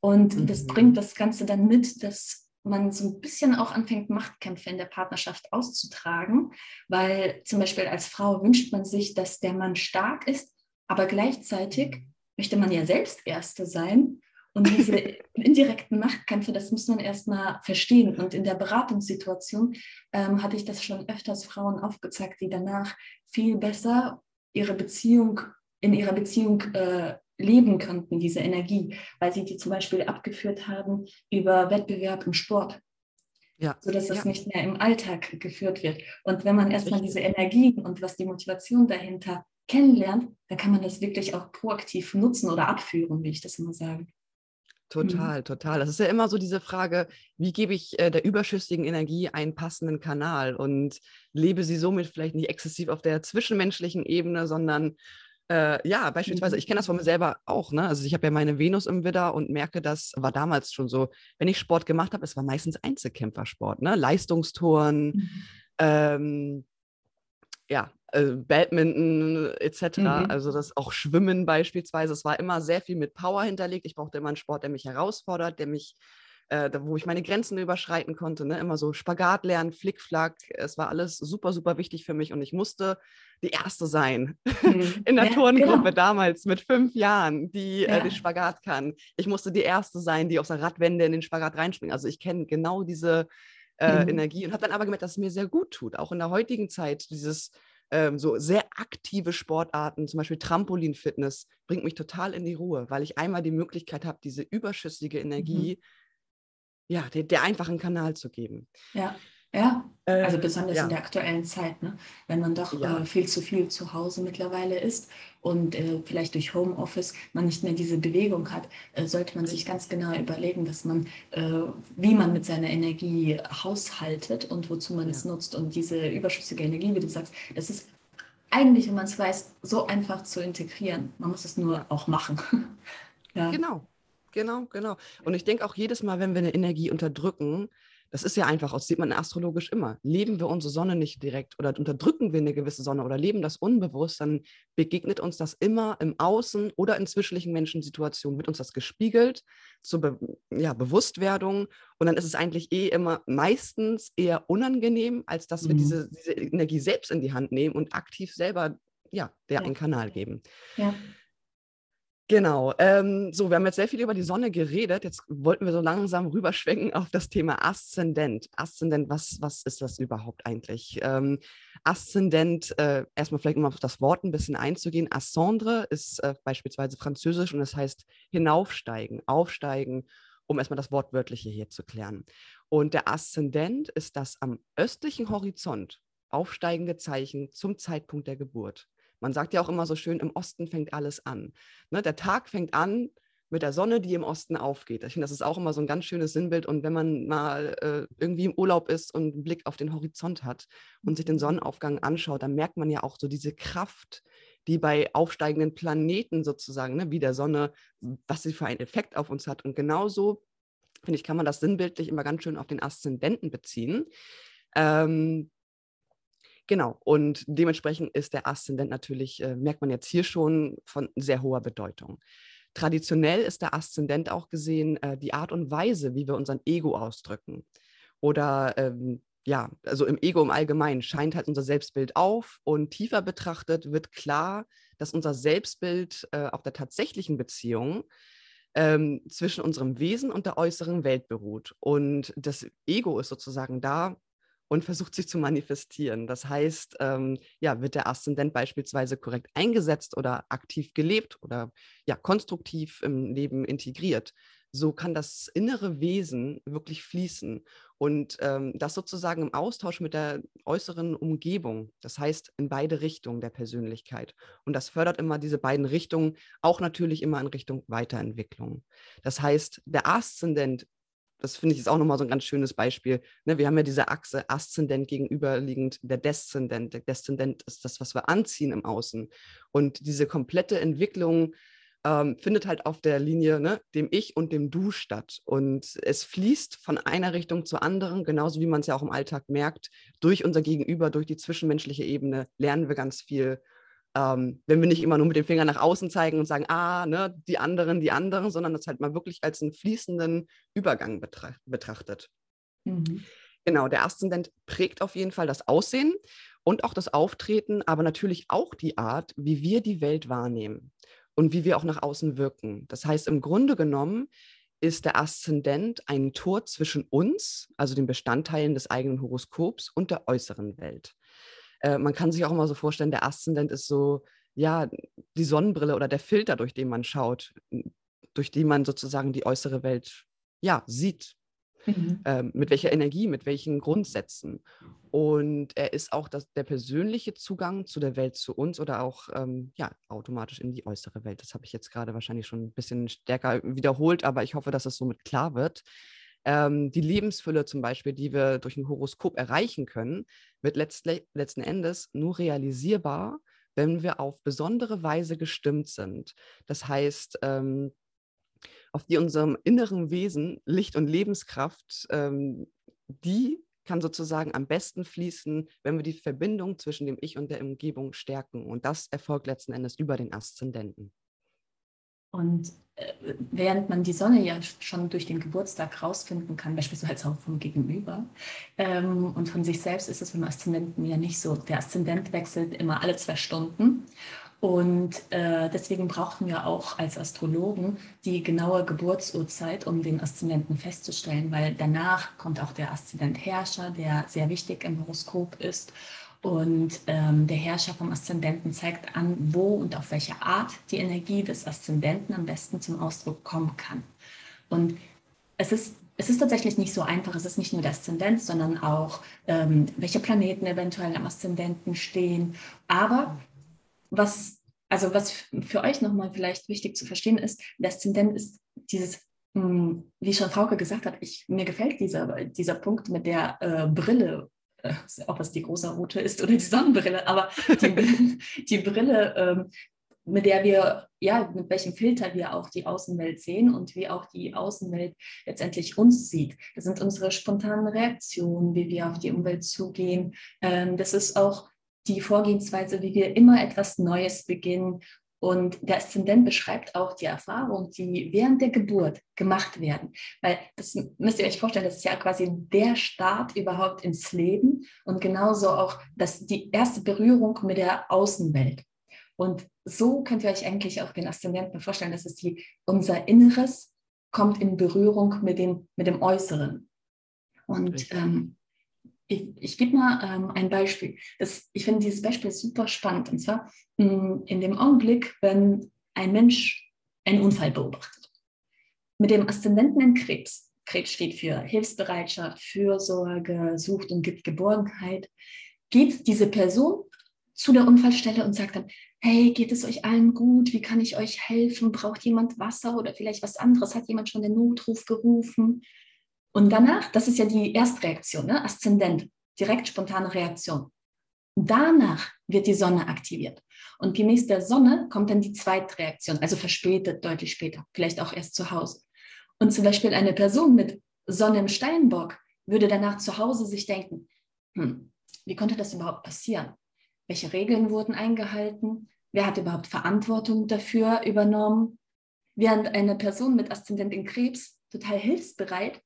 Und mhm. das bringt das Ganze dann mit, dass man so ein bisschen auch anfängt, Machtkämpfe in der Partnerschaft auszutragen, weil zum Beispiel als Frau wünscht man sich, dass der Mann stark ist, aber gleichzeitig mhm. möchte man ja selbst Erste sein und diese indirekten Machtkämpfe, das muss man erstmal verstehen. Und in der Beratungssituation ähm, hatte ich das schon öfters Frauen aufgezeigt, die danach viel besser ihre Beziehung, in ihrer Beziehung äh, leben könnten, diese Energie, weil sie die zum Beispiel abgeführt haben über Wettbewerb im Sport. Ja. sodass das ja. nicht mehr im Alltag geführt wird. Und wenn man erstmal diese Energien und was die Motivation dahinter kennenlernt, dann kann man das wirklich auch proaktiv nutzen oder abführen, wie ich das immer sage. Mhm. Total, mhm. total. Das ist ja immer so diese Frage, wie gebe ich äh, der überschüssigen Energie einen passenden Kanal und lebe sie somit vielleicht nicht exzessiv auf der zwischenmenschlichen Ebene, sondern äh, ja, beispielsweise, mhm. ich kenne das von mir selber auch, ne? Also ich habe ja meine Venus im Widder und merke, das war damals schon so, wenn ich Sport gemacht habe, es war meistens Einzelkämpfersport, ne? Leistungstouren, mhm. ähm, ja, äh, Badminton etc. Mhm. Also das auch Schwimmen beispielsweise. Es war immer sehr viel mit Power hinterlegt. Ich brauchte immer einen Sport, der mich herausfordert, der mich, äh, wo ich meine Grenzen überschreiten konnte. Ne? Immer so Spagat lernen, Flickflack. Es war alles super, super wichtig für mich und ich musste die Erste sein mhm. *laughs* in der ja, Turngruppe genau. damals mit fünf Jahren, die ja. äh, den Spagat kann. Ich musste die Erste sein, die aus der Radwende in den Spagat reinspringt. Also ich kenne genau diese äh, mhm. Energie und habe dann aber gemerkt, dass es mir sehr gut tut, auch in der heutigen Zeit, dieses ähm, so sehr aktive Sportarten, zum Beispiel Trampolinfitness, bringt mich total in die Ruhe, weil ich einmal die Möglichkeit habe, diese überschüssige mhm. Energie, mhm. ja, der, der einfachen Kanal zu geben. Ja. Ja, also ähm, besonders ja. in der aktuellen Zeit, ne? wenn man doch ja. äh, viel zu viel zu Hause mittlerweile ist und äh, vielleicht durch Homeoffice man nicht mehr diese Bewegung hat, äh, sollte man sich ganz genau überlegen, dass man, äh, wie man mit seiner Energie haushaltet und wozu man ja. es nutzt. Und diese überschüssige Energie, wie du sagst, das ist eigentlich, wenn man es weiß, so einfach zu integrieren. Man muss es nur auch machen. *laughs* Genau, genau, genau. Und ich denke auch jedes Mal, wenn wir eine Energie unterdrücken, das ist ja einfach, das sieht man astrologisch immer. Leben wir unsere Sonne nicht direkt oder unterdrücken wir eine gewisse Sonne oder leben das unbewusst, dann begegnet uns das immer im Außen oder in zwischenlichen Menschensituationen, wird uns das gespiegelt zur Be ja, Bewusstwerdung und dann ist es eigentlich eh immer meistens eher unangenehm, als dass mhm. wir diese, diese, Energie selbst in die Hand nehmen und aktiv selber ja, der ja. einen Kanal geben. Ja. Genau. Ähm, so, wir haben jetzt sehr viel über die Sonne geredet. Jetzt wollten wir so langsam rüberschwenken auf das Thema Aszendent. Aszendent, was, was ist das überhaupt eigentlich? Ähm, Aszendent, äh, erstmal vielleicht um auf das Wort ein bisschen einzugehen. Ascendre ist äh, beispielsweise französisch und das heißt hinaufsteigen, aufsteigen, um erstmal das Wortwörtliche hier zu klären. Und der Aszendent ist das am östlichen Horizont aufsteigende Zeichen zum Zeitpunkt der Geburt. Man sagt ja auch immer so schön, im Osten fängt alles an. Ne, der Tag fängt an mit der Sonne, die im Osten aufgeht. Ich finde, das ist auch immer so ein ganz schönes Sinnbild. Und wenn man mal äh, irgendwie im Urlaub ist und einen Blick auf den Horizont hat und sich den Sonnenaufgang anschaut, dann merkt man ja auch so diese Kraft, die bei aufsteigenden Planeten sozusagen, ne, wie der Sonne, was sie für einen Effekt auf uns hat. Und genauso, finde ich, kann man das sinnbildlich immer ganz schön auf den Aszendenten beziehen. Ähm, Genau, und dementsprechend ist der Aszendent natürlich, äh, merkt man jetzt hier schon, von sehr hoher Bedeutung. Traditionell ist der Aszendent auch gesehen äh, die Art und Weise, wie wir unseren Ego ausdrücken. Oder ähm, ja, also im Ego im Allgemeinen scheint halt unser Selbstbild auf und tiefer betrachtet wird klar, dass unser Selbstbild äh, auf der tatsächlichen Beziehung ähm, zwischen unserem Wesen und der äußeren Welt beruht. Und das Ego ist sozusagen da, und versucht sich zu manifestieren. Das heißt, ähm, ja, wird der Aszendent beispielsweise korrekt eingesetzt oder aktiv gelebt oder ja, konstruktiv im Leben integriert, so kann das innere Wesen wirklich fließen und ähm, das sozusagen im Austausch mit der äußeren Umgebung, das heißt in beide Richtungen der Persönlichkeit. Und das fördert immer diese beiden Richtungen, auch natürlich immer in Richtung Weiterentwicklung. Das heißt, der Aszendent das finde ich ist auch nochmal so ein ganz schönes Beispiel. Ne, wir haben ja diese Achse Aszendent gegenüberliegend der Deszendent. Der Deszendent ist das, was wir anziehen im Außen. Und diese komplette Entwicklung ähm, findet halt auf der Linie ne, dem Ich und dem Du statt. Und es fließt von einer Richtung zur anderen, genauso wie man es ja auch im Alltag merkt. Durch unser Gegenüber, durch die zwischenmenschliche Ebene lernen wir ganz viel ähm, wenn wir nicht immer nur mit dem Finger nach außen zeigen und sagen, ah, ne, die anderen, die anderen, sondern das halt mal wirklich als einen fließenden Übergang betracht, betrachtet. Mhm. Genau, der Aszendent prägt auf jeden Fall das Aussehen und auch das Auftreten, aber natürlich auch die Art, wie wir die Welt wahrnehmen und wie wir auch nach außen wirken. Das heißt, im Grunde genommen ist der Aszendent ein Tor zwischen uns, also den Bestandteilen des eigenen Horoskops und der äußeren Welt. Äh, man kann sich auch immer so vorstellen, der Aszendent ist so, ja, die Sonnenbrille oder der Filter, durch den man schaut, durch die man sozusagen die äußere Welt, ja, sieht. Mhm. Ähm, mit welcher Energie, mit welchen Grundsätzen. Und er ist auch das, der persönliche Zugang zu der Welt, zu uns oder auch ähm, ja, automatisch in die äußere Welt. Das habe ich jetzt gerade wahrscheinlich schon ein bisschen stärker wiederholt, aber ich hoffe, dass es somit klar wird ähm, die Lebensfülle zum Beispiel, die wir durch ein Horoskop erreichen können, wird letzten Endes nur realisierbar, wenn wir auf besondere Weise gestimmt sind. Das heißt, ähm, auf die unserem inneren Wesen Licht und Lebenskraft, ähm, die kann sozusagen am besten fließen, wenn wir die Verbindung zwischen dem Ich und der Umgebung stärken. Und das erfolgt letzten Endes über den Aszendenten. Und äh, während man die Sonne ja schon durch den Geburtstag rausfinden kann, beispielsweise auch vom Gegenüber ähm, und von sich selbst ist es beim Aszendenten ja nicht so. Der Aszendent wechselt immer alle zwei Stunden und äh, deswegen brauchten wir auch als Astrologen die genaue Geburtsurzeit, um den Aszendenten festzustellen, weil danach kommt auch der Aszendent Herrscher, der sehr wichtig im Horoskop ist. Und ähm, der Herrscher vom Aszendenten zeigt an, wo und auf welche Art die Energie des Aszendenten am besten zum Ausdruck kommen kann. Und es ist, es ist tatsächlich nicht so einfach. Es ist nicht nur der Aszendent, sondern auch, ähm, welche Planeten eventuell am Aszendenten stehen. Aber was, also was für euch nochmal vielleicht wichtig zu verstehen ist, der Aszendent ist dieses hm, wie schon Frauke gesagt hat, ich, mir gefällt dieser, dieser Punkt mit der äh, Brille *laughs* ob es die große rote ist oder die Sonnenbrille, aber die, *laughs* die Brille, ähm, mit der wir, ja, mit welchem Filter wir auch die Außenwelt sehen und wie auch die Außenwelt letztendlich uns sieht. Das sind unsere spontanen Reaktionen, wie wir auf die Umwelt zugehen. Ähm, das ist auch die Vorgehensweise, wie wir immer etwas Neues beginnen und der Aszendent beschreibt auch die Erfahrungen, die während der Geburt gemacht werden. Weil das müsst ihr euch vorstellen, das ist ja quasi der Start überhaupt ins Leben und genauso auch das, die erste Berührung mit der Außenwelt. Und so könnt ihr euch eigentlich auch den Aszendenten vorstellen, dass es die, unser Inneres kommt in Berührung mit dem, mit dem Äußeren. Und ähm, ich, ich gebe mal ähm, ein Beispiel. Das, ich finde dieses Beispiel super spannend. Und zwar mh, mm, in dem Augenblick, wenn ein Mensch einen Unfall beobachtet. Mit dem Aszendenten in Krebs. Krebs steht für Hilfsbereitschaft, Fürsorge, sucht und gibt Geborgenheit. Geht diese Person zu der Unfallstelle und sagt dann, hey, geht es euch allen gut? Wie kann ich euch helfen? Braucht jemand Wasser oder vielleicht was anderes? Hat jemand schon den Notruf gerufen? Und danach, das ist ja die Erstreaktion, ne? Aszendent, direkt spontane Reaktion. Danach wird die Sonne aktiviert. Und gemäß der Sonne kommt dann die Zweitreaktion, also verspätet, deutlich später, vielleicht auch erst zu Hause. Und zum Beispiel eine Person mit Sonne im Steinbock würde danach zu Hause sich denken, hm, wie konnte das überhaupt passieren? Welche Regeln wurden eingehalten? Wer hat überhaupt Verantwortung dafür übernommen? Während eine Person mit Aszendent in Krebs total hilfsbereit,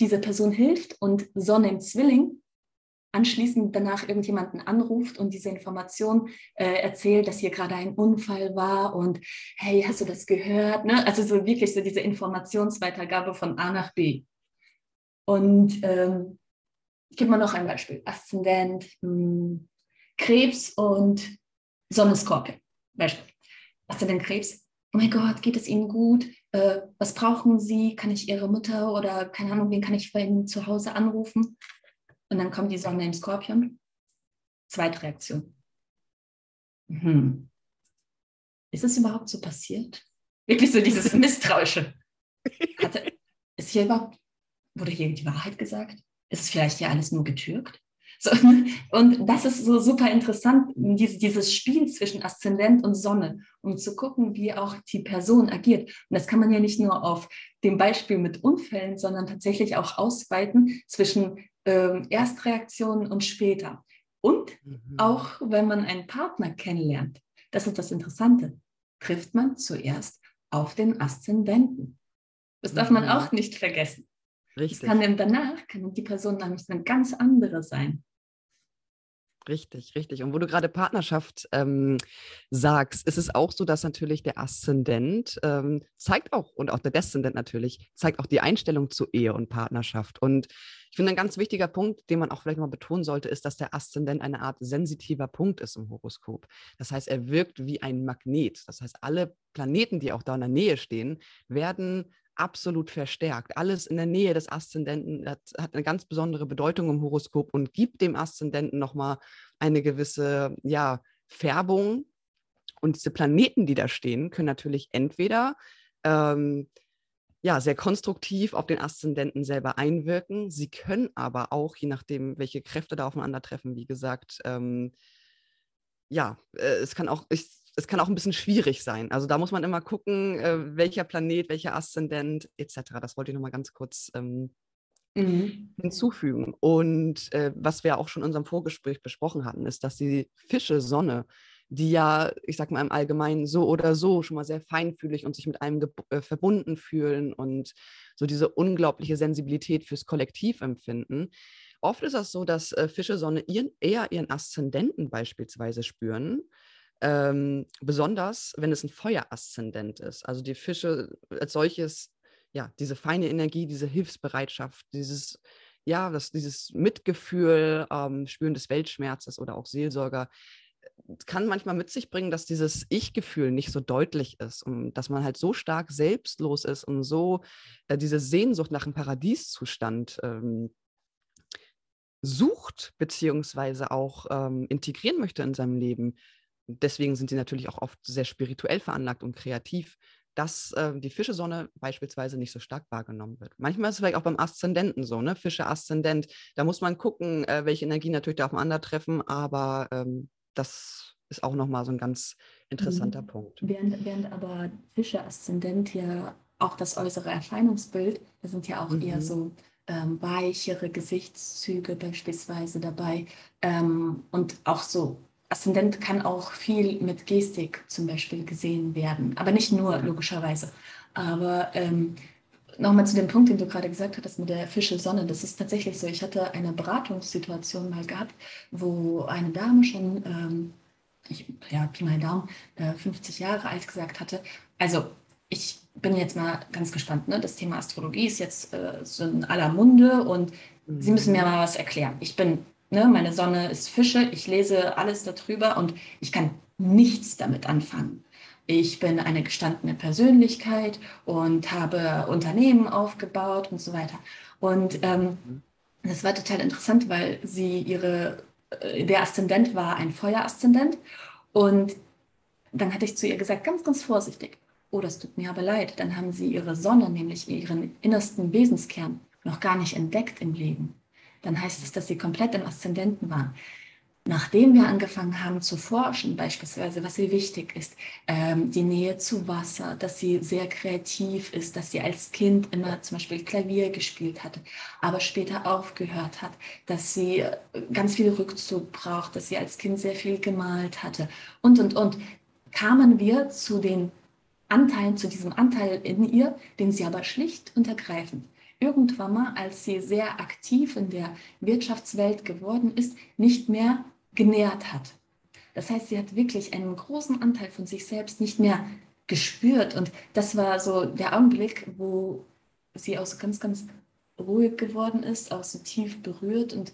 diese Person hilft und Sonne im Zwilling anschließend danach irgendjemanden anruft und diese Information äh, erzählt, dass hier gerade ein Unfall war und hey, hast du das gehört? Ne? Also so wirklich so diese Informationsweitergabe von A nach B. Und ähm, ich gebe mal noch ein Beispiel. Aszendent, hm, Krebs und Sonnenskorpion. Beispiel. Aszendent Krebs. Oh mein Gott, geht es Ihnen gut? Äh, was brauchen Sie? Kann ich Ihre Mutter oder keine Ahnung, wen kann ich bei Ihnen zu Hause anrufen? Und dann kommt die Sonne im Skorpion. Zweitreaktion. Hm. Ist es überhaupt so passiert? Wirklich so dieses *laughs* Misstrauische. Hatte, ist hier überhaupt, wurde hier die Wahrheit gesagt? Ist es vielleicht hier alles nur getürkt? So, *laughs* und das ist so super interessant, dieses, dieses Spiel zwischen Aszendent und Sonne, um zu gucken, wie auch die Person agiert. Und das kann man ja nicht nur auf dem Beispiel mit Unfällen, sondern tatsächlich auch ausweiten zwischen ähm, Erstreaktionen und später. Und mhm. auch wenn man einen Partner kennenlernt, das ist das Interessante, trifft man zuerst auf den Aszendenten. Das darf mhm. man auch nicht vergessen. Richtig. Das kann dann danach, kann die Person nämlich eine ganz andere sein. Richtig, richtig. Und wo du gerade Partnerschaft ähm, sagst, ist es auch so, dass natürlich der Aszendent ähm, zeigt auch, und auch der Deszendent natürlich, zeigt auch die Einstellung zu Ehe und Partnerschaft. Und ich finde, ein ganz wichtiger Punkt, den man auch vielleicht mal betonen sollte, ist, dass der Aszendent eine Art sensitiver Punkt ist im Horoskop. Das heißt, er wirkt wie ein Magnet. Das heißt, alle Planeten, die auch da in der Nähe stehen, werden absolut verstärkt. Alles in der Nähe des Aszendenten hat, hat, eine ganz besondere Bedeutung im Horoskop und gibt dem Aszendenten nochmal eine gewisse ja, Färbung. Und diese Planeten, die da stehen, können natürlich entweder ähm, ja, sehr konstruktiv auf den Aszendenten selber einwirken. Sie können aber auch, je nachdem, welche Kräfte da aufeinandertreffen, wie gesagt, ähm, ja, äh, es kann auch, ich es kann auch ein bisschen schwierig sein. Also da muss man immer gucken, äh, welcher Planet, welcher Aszendent etc. Das wollte ich nochmal ganz kurz ähm, mhm. hinzufügen. Und äh, was wir auch schon in unserem Vorgespräch besprochen hatten, ist, dass die Fische Sonne, die ja, ich sag mal im Allgemeinen so oder so schon mal sehr feinfühlig und sich mit einem äh, verbunden fühlen und so diese unglaubliche Sensibilität fürs Kollektiv empfinden. Oft ist das so, dass äh, Fische Sonne ihren, eher ihren Aszendenten beispielsweise spüren ähm, besonders, wenn es ein Feueraszendent ist. Also die Fische als solches, ja, diese feine Energie, diese Hilfsbereitschaft, dieses, ja, das, dieses Mitgefühl, ähm, Spüren des Weltschmerzes oder auch Seelsorger, äh, kann manchmal mit sich bringen, dass dieses Ich-Gefühl nicht so deutlich ist und dass man halt so stark selbstlos ist und so äh, diese Sehnsucht nach einem Paradieszustand ähm, sucht, beziehungsweise auch ähm, integrieren möchte in seinem Leben, deswegen sind sie natürlich auch oft sehr spirituell veranlagt und kreativ, dass äh, die Fischesonne beispielsweise nicht so stark wahrgenommen wird. Manchmal ist es vielleicht auch beim Aszendenten so, ne? Fische Aszendent. Da muss man gucken, äh, welche Energien natürlich da aufeinandertreffen, aber ähm, das ist auch nochmal so ein ganz interessanter mhm. Punkt. Während, während aber Fische Aszendent ja auch das äußere Erscheinungsbild, da sind ja auch mhm. eher so ähm, weichere Gesichtszüge beispielsweise dabei ähm, und auch so Aszendent kann auch viel mit Gestik zum Beispiel gesehen werden, aber nicht nur, logischerweise. Aber ähm, nochmal zu dem Punkt, den du gerade gesagt hattest mit der Fische Sonne. Das ist tatsächlich so. Ich hatte eine Beratungssituation mal gehabt, wo eine Dame schon, ähm, ich, ja, Pi mal Daumen, äh, 50 Jahre alt gesagt hatte, also ich bin jetzt mal ganz gespannt. Ne? Das Thema Astrologie ist jetzt äh, so in aller Munde und mhm. Sie müssen mir mal was erklären. Ich bin Ne, meine Sonne ist Fische, ich lese alles darüber und ich kann nichts damit anfangen. ich bin eine gestandene Persönlichkeit und habe Unternehmen aufgebaut und so weiter. Und ähm, das war total interessant, weil sie ihre, äh, der Aszendent war ein Feueraszendent und dann hatte ich zu ihr gesagt, ganz, ganz vorsichtig, oh, das tut mir aber leid, dann haben sie ihre Sonne, nämlich ihren innersten Wesenskern, noch gar nicht entdeckt im Leben. Dann heißt es, dass sie komplett im Aszendenten waren. Nachdem wir angefangen haben zu forschen, beispielsweise, was ihr wichtig ist, ähm, die Nähe zu Wasser, dass sie sehr kreativ ist, dass sie als Kind immer zum Beispiel Klavier gespielt hatte, aber später aufgehört hat, dass sie äh, ganz viel Rückzug braucht, dass sie als Kind sehr viel gemalt hatte und, und, und, kamen wir zu den Anteilen, zu diesem Anteil in ihr, den sie aber schlicht und ergreifend irgendwann mal, als sie sehr aktiv in der Wirtschaftswelt geworden ist, nicht mehr genährt hat. Das heißt, sie hat wirklich einen großen Anteil von sich selbst nicht mehr gespürt. Und das war so der Augenblick, wo sie auch so ganz, ganz ruhig geworden ist, auch so tief berührt. Und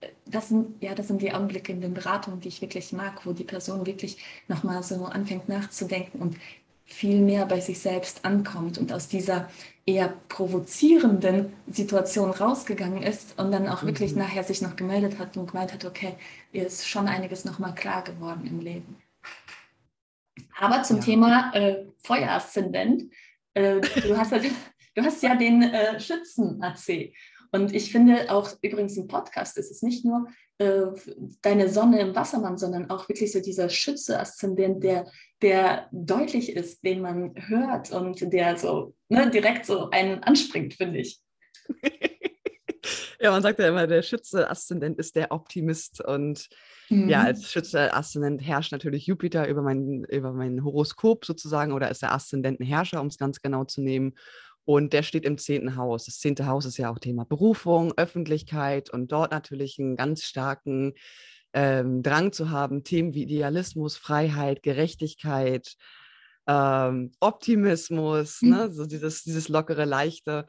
äh, das sind, ja, das sind die Augenblicke in den Beratungen, die ich wirklich mag, wo die Person wirklich nochmal so anfängt nachzudenken und viel mehr bei sich selbst ankommt und aus dieser eher provozierenden Situation rausgegangen ist und dann auch mhm. wirklich nachher sich noch gemeldet hat und gemeint hat, okay, ihr ist schon einiges nochmal klar geworden im Leben. Aber zum ja. Thema äh, Feueraszendent, äh, du, hast ja, du hast ja den äh, Schützen-AC. Und ich finde auch übrigens im Podcast ist es nicht nur äh, deine Sonne im Wassermann, sondern auch wirklich so dieser Schütze-Aszendent, der, der deutlich ist, den man hört und der so ne, direkt so einen anspringt, finde ich. *laughs* ja, man sagt ja immer, der Schütze-Aszendent ist der Optimist und mhm. ja, als Schütze-Aszendent herrscht natürlich Jupiter über mein, über mein Horoskop sozusagen oder ist der Aszendentenherrscher, um es ganz genau zu nehmen. Und der steht im zehnten Haus. Das zehnte Haus ist ja auch Thema Berufung, Öffentlichkeit und dort natürlich einen ganz starken ähm, Drang zu haben, Themen wie Idealismus, Freiheit, Gerechtigkeit, ähm, Optimismus, mhm. ne? so dieses, dieses lockere, leichte,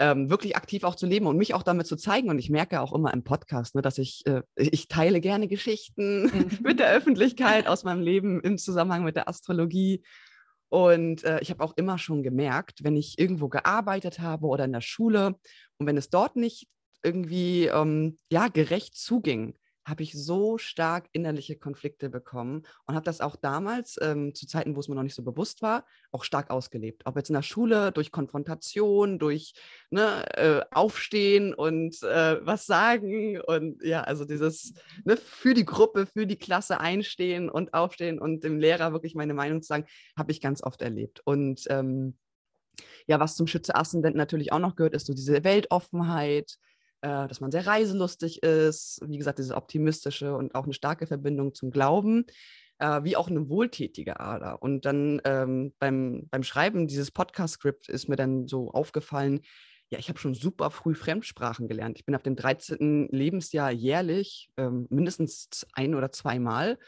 ähm, wirklich aktiv auch zu leben und mich auch damit zu zeigen. Und ich merke auch immer im Podcast, ne, dass ich, äh, ich teile gerne Geschichten *laughs* mhm. mit der Öffentlichkeit aus meinem Leben im Zusammenhang mit der Astrologie. Und äh, ich habe auch immer schon gemerkt, wenn ich irgendwo gearbeitet habe oder in der Schule und wenn es dort nicht irgendwie ähm, ja, gerecht zuging, habe ich so stark innerliche Konflikte bekommen und habe das auch damals, ähm, zu Zeiten, wo es mir noch nicht so bewusst war, auch stark ausgelebt. Ob jetzt in der Schule, durch Konfrontation, durch ne, äh, Aufstehen und äh, was sagen und ja, also dieses ne, für die Gruppe, für die Klasse einstehen und aufstehen und dem Lehrer wirklich meine Meinung zu sagen, habe ich ganz oft erlebt. Und ähm, ja, was zum Schütze Aszendent natürlich auch noch gehört, ist so diese Weltoffenheit, äh, dass man sehr reiselustig ist, wie gesagt, diese optimistische und auch eine starke Verbindung zum Glauben, äh, wie auch eine wohltätige Ader. Und dann ähm, beim, beim Schreiben dieses Podcast-Skript ist mir dann so aufgefallen, ja, ich habe schon super früh Fremdsprachen gelernt. Ich bin ab dem 13. Lebensjahr jährlich ähm, mindestens ein oder zweimal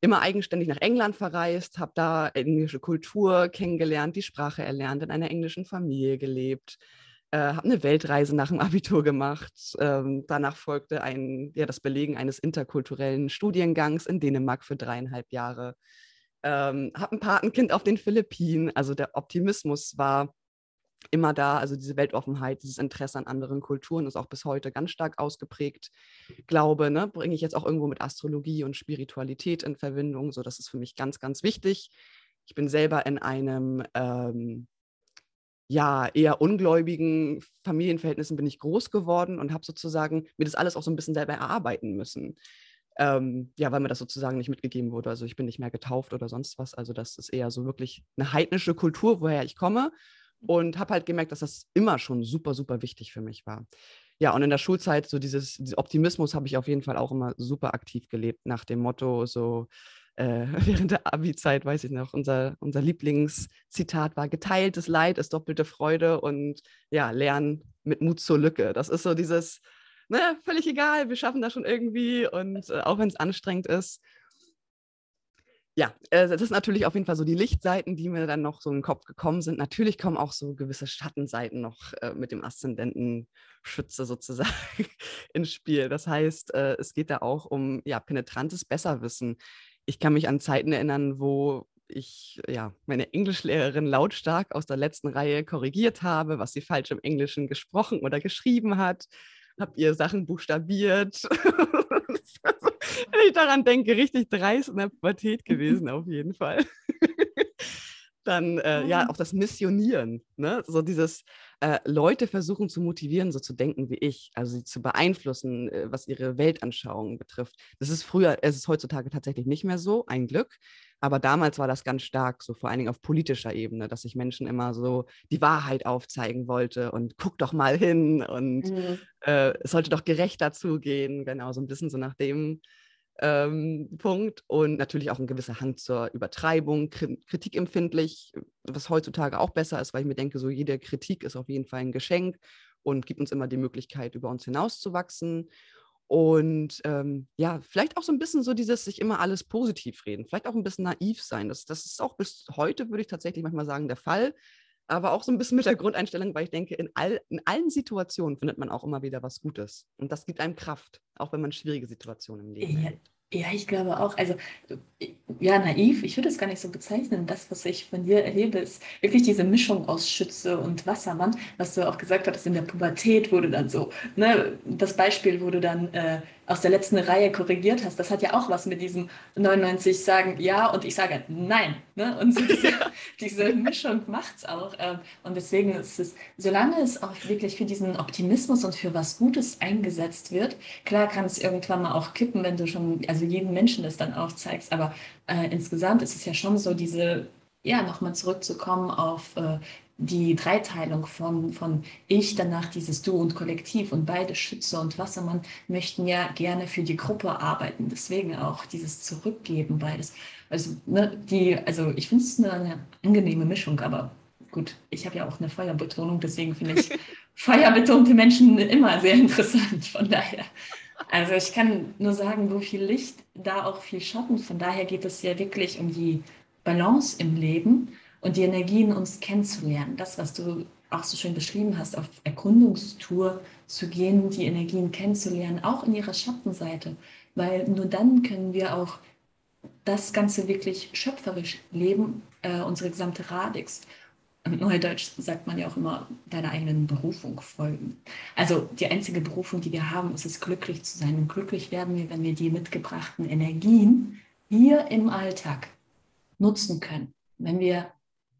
immer eigenständig nach England verreist, habe da englische Kultur kennengelernt, die Sprache erlernt, in einer englischen Familie gelebt, äh, habe eine Weltreise nach dem Abitur gemacht. Ähm, danach folgte ein, ja, das Belegen eines interkulturellen Studiengangs in Dänemark für dreieinhalb Jahre. Ähm, habe ein Patenkind auf den Philippinen. Also der Optimismus war immer da. Also diese Weltoffenheit, dieses Interesse an anderen Kulturen ist auch bis heute ganz stark ausgeprägt. Glaube, ne, bringe ich jetzt auch irgendwo mit Astrologie und Spiritualität in Verbindung. So, das ist für mich ganz, ganz wichtig. Ich bin selber in einem ähm, ja, eher ungläubigen Familienverhältnissen bin ich groß geworden und habe sozusagen mir das alles auch so ein bisschen selber erarbeiten müssen. Ähm, ja, weil mir das sozusagen nicht mitgegeben wurde. Also ich bin nicht mehr getauft oder sonst was. Also das ist eher so wirklich eine heidnische Kultur, woher ich komme. Und habe halt gemerkt, dass das immer schon super, super wichtig für mich war. Ja, und in der Schulzeit, so dieses, dieses Optimismus habe ich auf jeden Fall auch immer super aktiv gelebt, nach dem Motto, so, äh, *laughs* während der Abi-Zeit, weiß ich noch, unser, unser Lieblingszitat war, geteiltes Leid ist doppelte Freude und ja, Lernen mit Mut zur Lücke. Das ist so dieses, ne, völlig egal, wir schaffen das schon irgendwie und äh, auch wenn es anstrengend ist. Ja, äh, das ist natürlich auf jeden Fall so die Lichtseiten, die mir dann noch so in den Kopf gekommen sind. Natürlich kommen auch so gewisse Schattenseiten noch äh, mit dem Aszendenten-Schütze sozusagen *laughs* ins Spiel. Das heißt, äh, es geht da auch um ja, penetrantes Besserwissen ich kann mich an Zeiten erinnern, wo ich ja meine Englischlehrerin lautstark aus der letzten Reihe korrigiert habe, was sie falsch im Englischen gesprochen oder geschrieben hat, habe ihr Sachen buchstabiert. *laughs* also, wenn ich daran denke, richtig dreist in der Pubertät gewesen auf jeden Fall. Dann äh, ja auch das Missionieren, ne? so dieses äh, Leute versuchen zu motivieren, so zu denken wie ich, also sie zu beeinflussen, äh, was ihre Weltanschauung betrifft. Das ist früher, es ist heutzutage tatsächlich nicht mehr so, ein Glück. Aber damals war das ganz stark, so vor allen Dingen auf politischer Ebene, dass ich Menschen immer so die Wahrheit aufzeigen wollte und guck doch mal hin und mhm. äh, es sollte doch gerechter zugehen, genau, so ein bisschen so nach dem ähm, Punkt. Und natürlich auch ein gewisser Hang zur Übertreibung, kritikempfindlich, was heutzutage auch besser ist, weil ich mir denke, so jede Kritik ist auf jeden Fall ein Geschenk und gibt uns immer die Möglichkeit, über uns hinauszuwachsen. Und ähm, ja, vielleicht auch so ein bisschen so dieses sich immer alles positiv reden, vielleicht auch ein bisschen naiv sein. Das, das ist auch bis heute, würde ich tatsächlich manchmal sagen, der Fall. Aber auch so ein bisschen mit der Grundeinstellung, weil ich denke, in, all, in allen Situationen findet man auch immer wieder was Gutes. Und das gibt einem Kraft, auch wenn man schwierige Situationen im Leben ja, hat. Ja, ich glaube auch. Also, ja, naiv, ich würde es gar nicht so bezeichnen. Das, was ich von dir erlebe, ist wirklich diese Mischung aus Schütze und Wassermann, was du auch gesagt hattest, in der Pubertät wurde dann so, ne, das Beispiel, wo du dann äh, aus der letzten Reihe korrigiert hast, das hat ja auch was mit diesem 99 sagen ja und ich sage nein. Ne? Und so diese, *laughs* diese Mischung macht es auch. Ähm, und deswegen ist es, solange es auch wirklich für diesen Optimismus und für was Gutes eingesetzt wird, klar kann es irgendwann mal auch kippen, wenn du schon, also jedem Menschen das dann aufzeigst, aber äh, insgesamt ist es ja schon so, diese ja, nochmal zurückzukommen auf äh, die Dreiteilung von, von Ich, danach dieses Du und Kollektiv und beide Schütze und Wassermann möchten ja gerne für die Gruppe arbeiten. Deswegen auch dieses Zurückgeben beides. Also, ne, die, also ich finde es eine, eine angenehme Mischung, aber gut, ich habe ja auch eine Feuerbetonung, deswegen finde ich *laughs* feuerbetonte Menschen immer sehr interessant. Von daher. Also ich kann nur sagen, wo viel Licht, da auch viel Schatten. Von daher geht es ja wirklich um die Balance im Leben und die Energien uns kennenzulernen. Das, was du auch so schön beschrieben hast, auf Erkundungstour zu gehen, die Energien kennenzulernen, auch in ihrer Schattenseite. Weil nur dann können wir auch das Ganze wirklich schöpferisch leben, äh, unsere gesamte Radix. Im Neudeutsch sagt man ja auch immer, deiner eigenen Berufung folgen. Also die einzige Berufung, die wir haben, ist es, glücklich zu sein. Und glücklich werden wir, wenn wir die mitgebrachten Energien hier im Alltag nutzen können. Wenn wir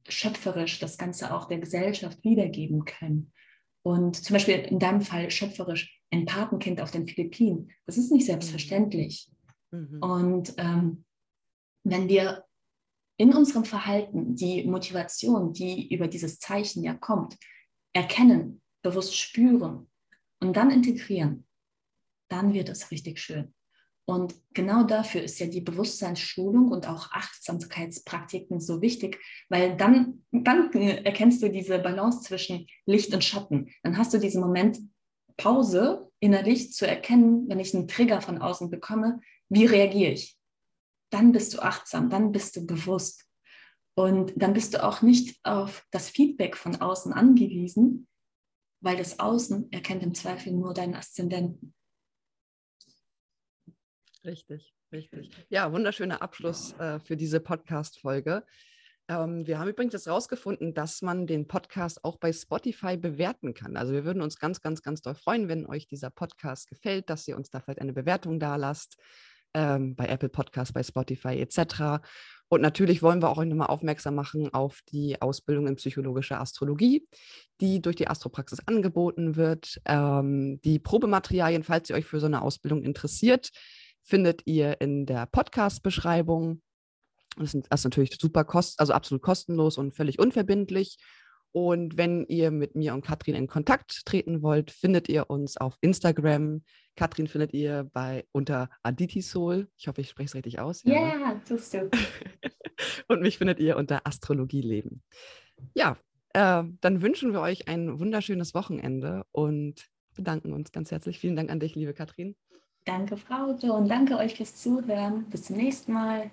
schöpferisch das Ganze auch der Gesellschaft wiedergeben können. Und zum Beispiel in deinem Fall schöpferisch ein Patenkind auf den Philippinen. Das ist nicht selbstverständlich. Mhm. Und ähm, wenn wir in unserem Verhalten die Motivation, die über dieses Zeichen ja kommt, erkennen, bewusst spüren und dann integrieren, dann wird es richtig schön. Und genau dafür ist ja die Bewusstseinsschulung und auch Achtsamkeitspraktiken so wichtig, weil dann, dann erkennst du diese Balance zwischen Licht und Schatten. Dann hast du diesen Moment Pause innerlich zu erkennen, wenn ich einen Trigger von außen bekomme, wie reagiere ich? Dann bist du achtsam, dann bist du bewusst. Und dann bist du auch nicht auf das Feedback von außen angewiesen, weil das Außen erkennt im Zweifel nur deinen Aszendenten. Richtig, richtig. Ja, wunderschöner Abschluss äh, für diese Podcast-Folge. Ähm, wir haben übrigens jetzt rausgefunden, dass man den Podcast auch bei Spotify bewerten kann. Also wir würden uns ganz, ganz, ganz doll freuen, wenn euch dieser Podcast gefällt, dass ihr uns da vielleicht eine Bewertung da lasst. Ähm, bei Apple Podcast, bei Spotify etc. Und natürlich wollen wir auch euch nochmal aufmerksam machen auf die Ausbildung in psychologischer Astrologie, die durch die Astropraxis angeboten wird. Ähm, die Probematerialien, falls ihr euch für so eine Ausbildung interessiert, findet ihr in der Podcast-Beschreibung. Das ist, natürlich super kost, also absolut kostenlos und völlig unverbindlich. Und wenn ihr mit mir und Katrin in Kontakt treten wollt, findet ihr uns auf Instagram. Katrin findet ihr bei unter Aditisol. Ich hoffe, ich spreche es richtig aus. Ja, yeah, tust du. *laughs* und mich findet ihr unter Astrologieleben. Ja, äh, dann wünschen wir euch ein wunderschönes Wochenende und bedanken uns ganz herzlich. Vielen Dank an dich, liebe Katrin. Danke, Frauke, und danke euch fürs Zuhören. Bis zum nächsten Mal.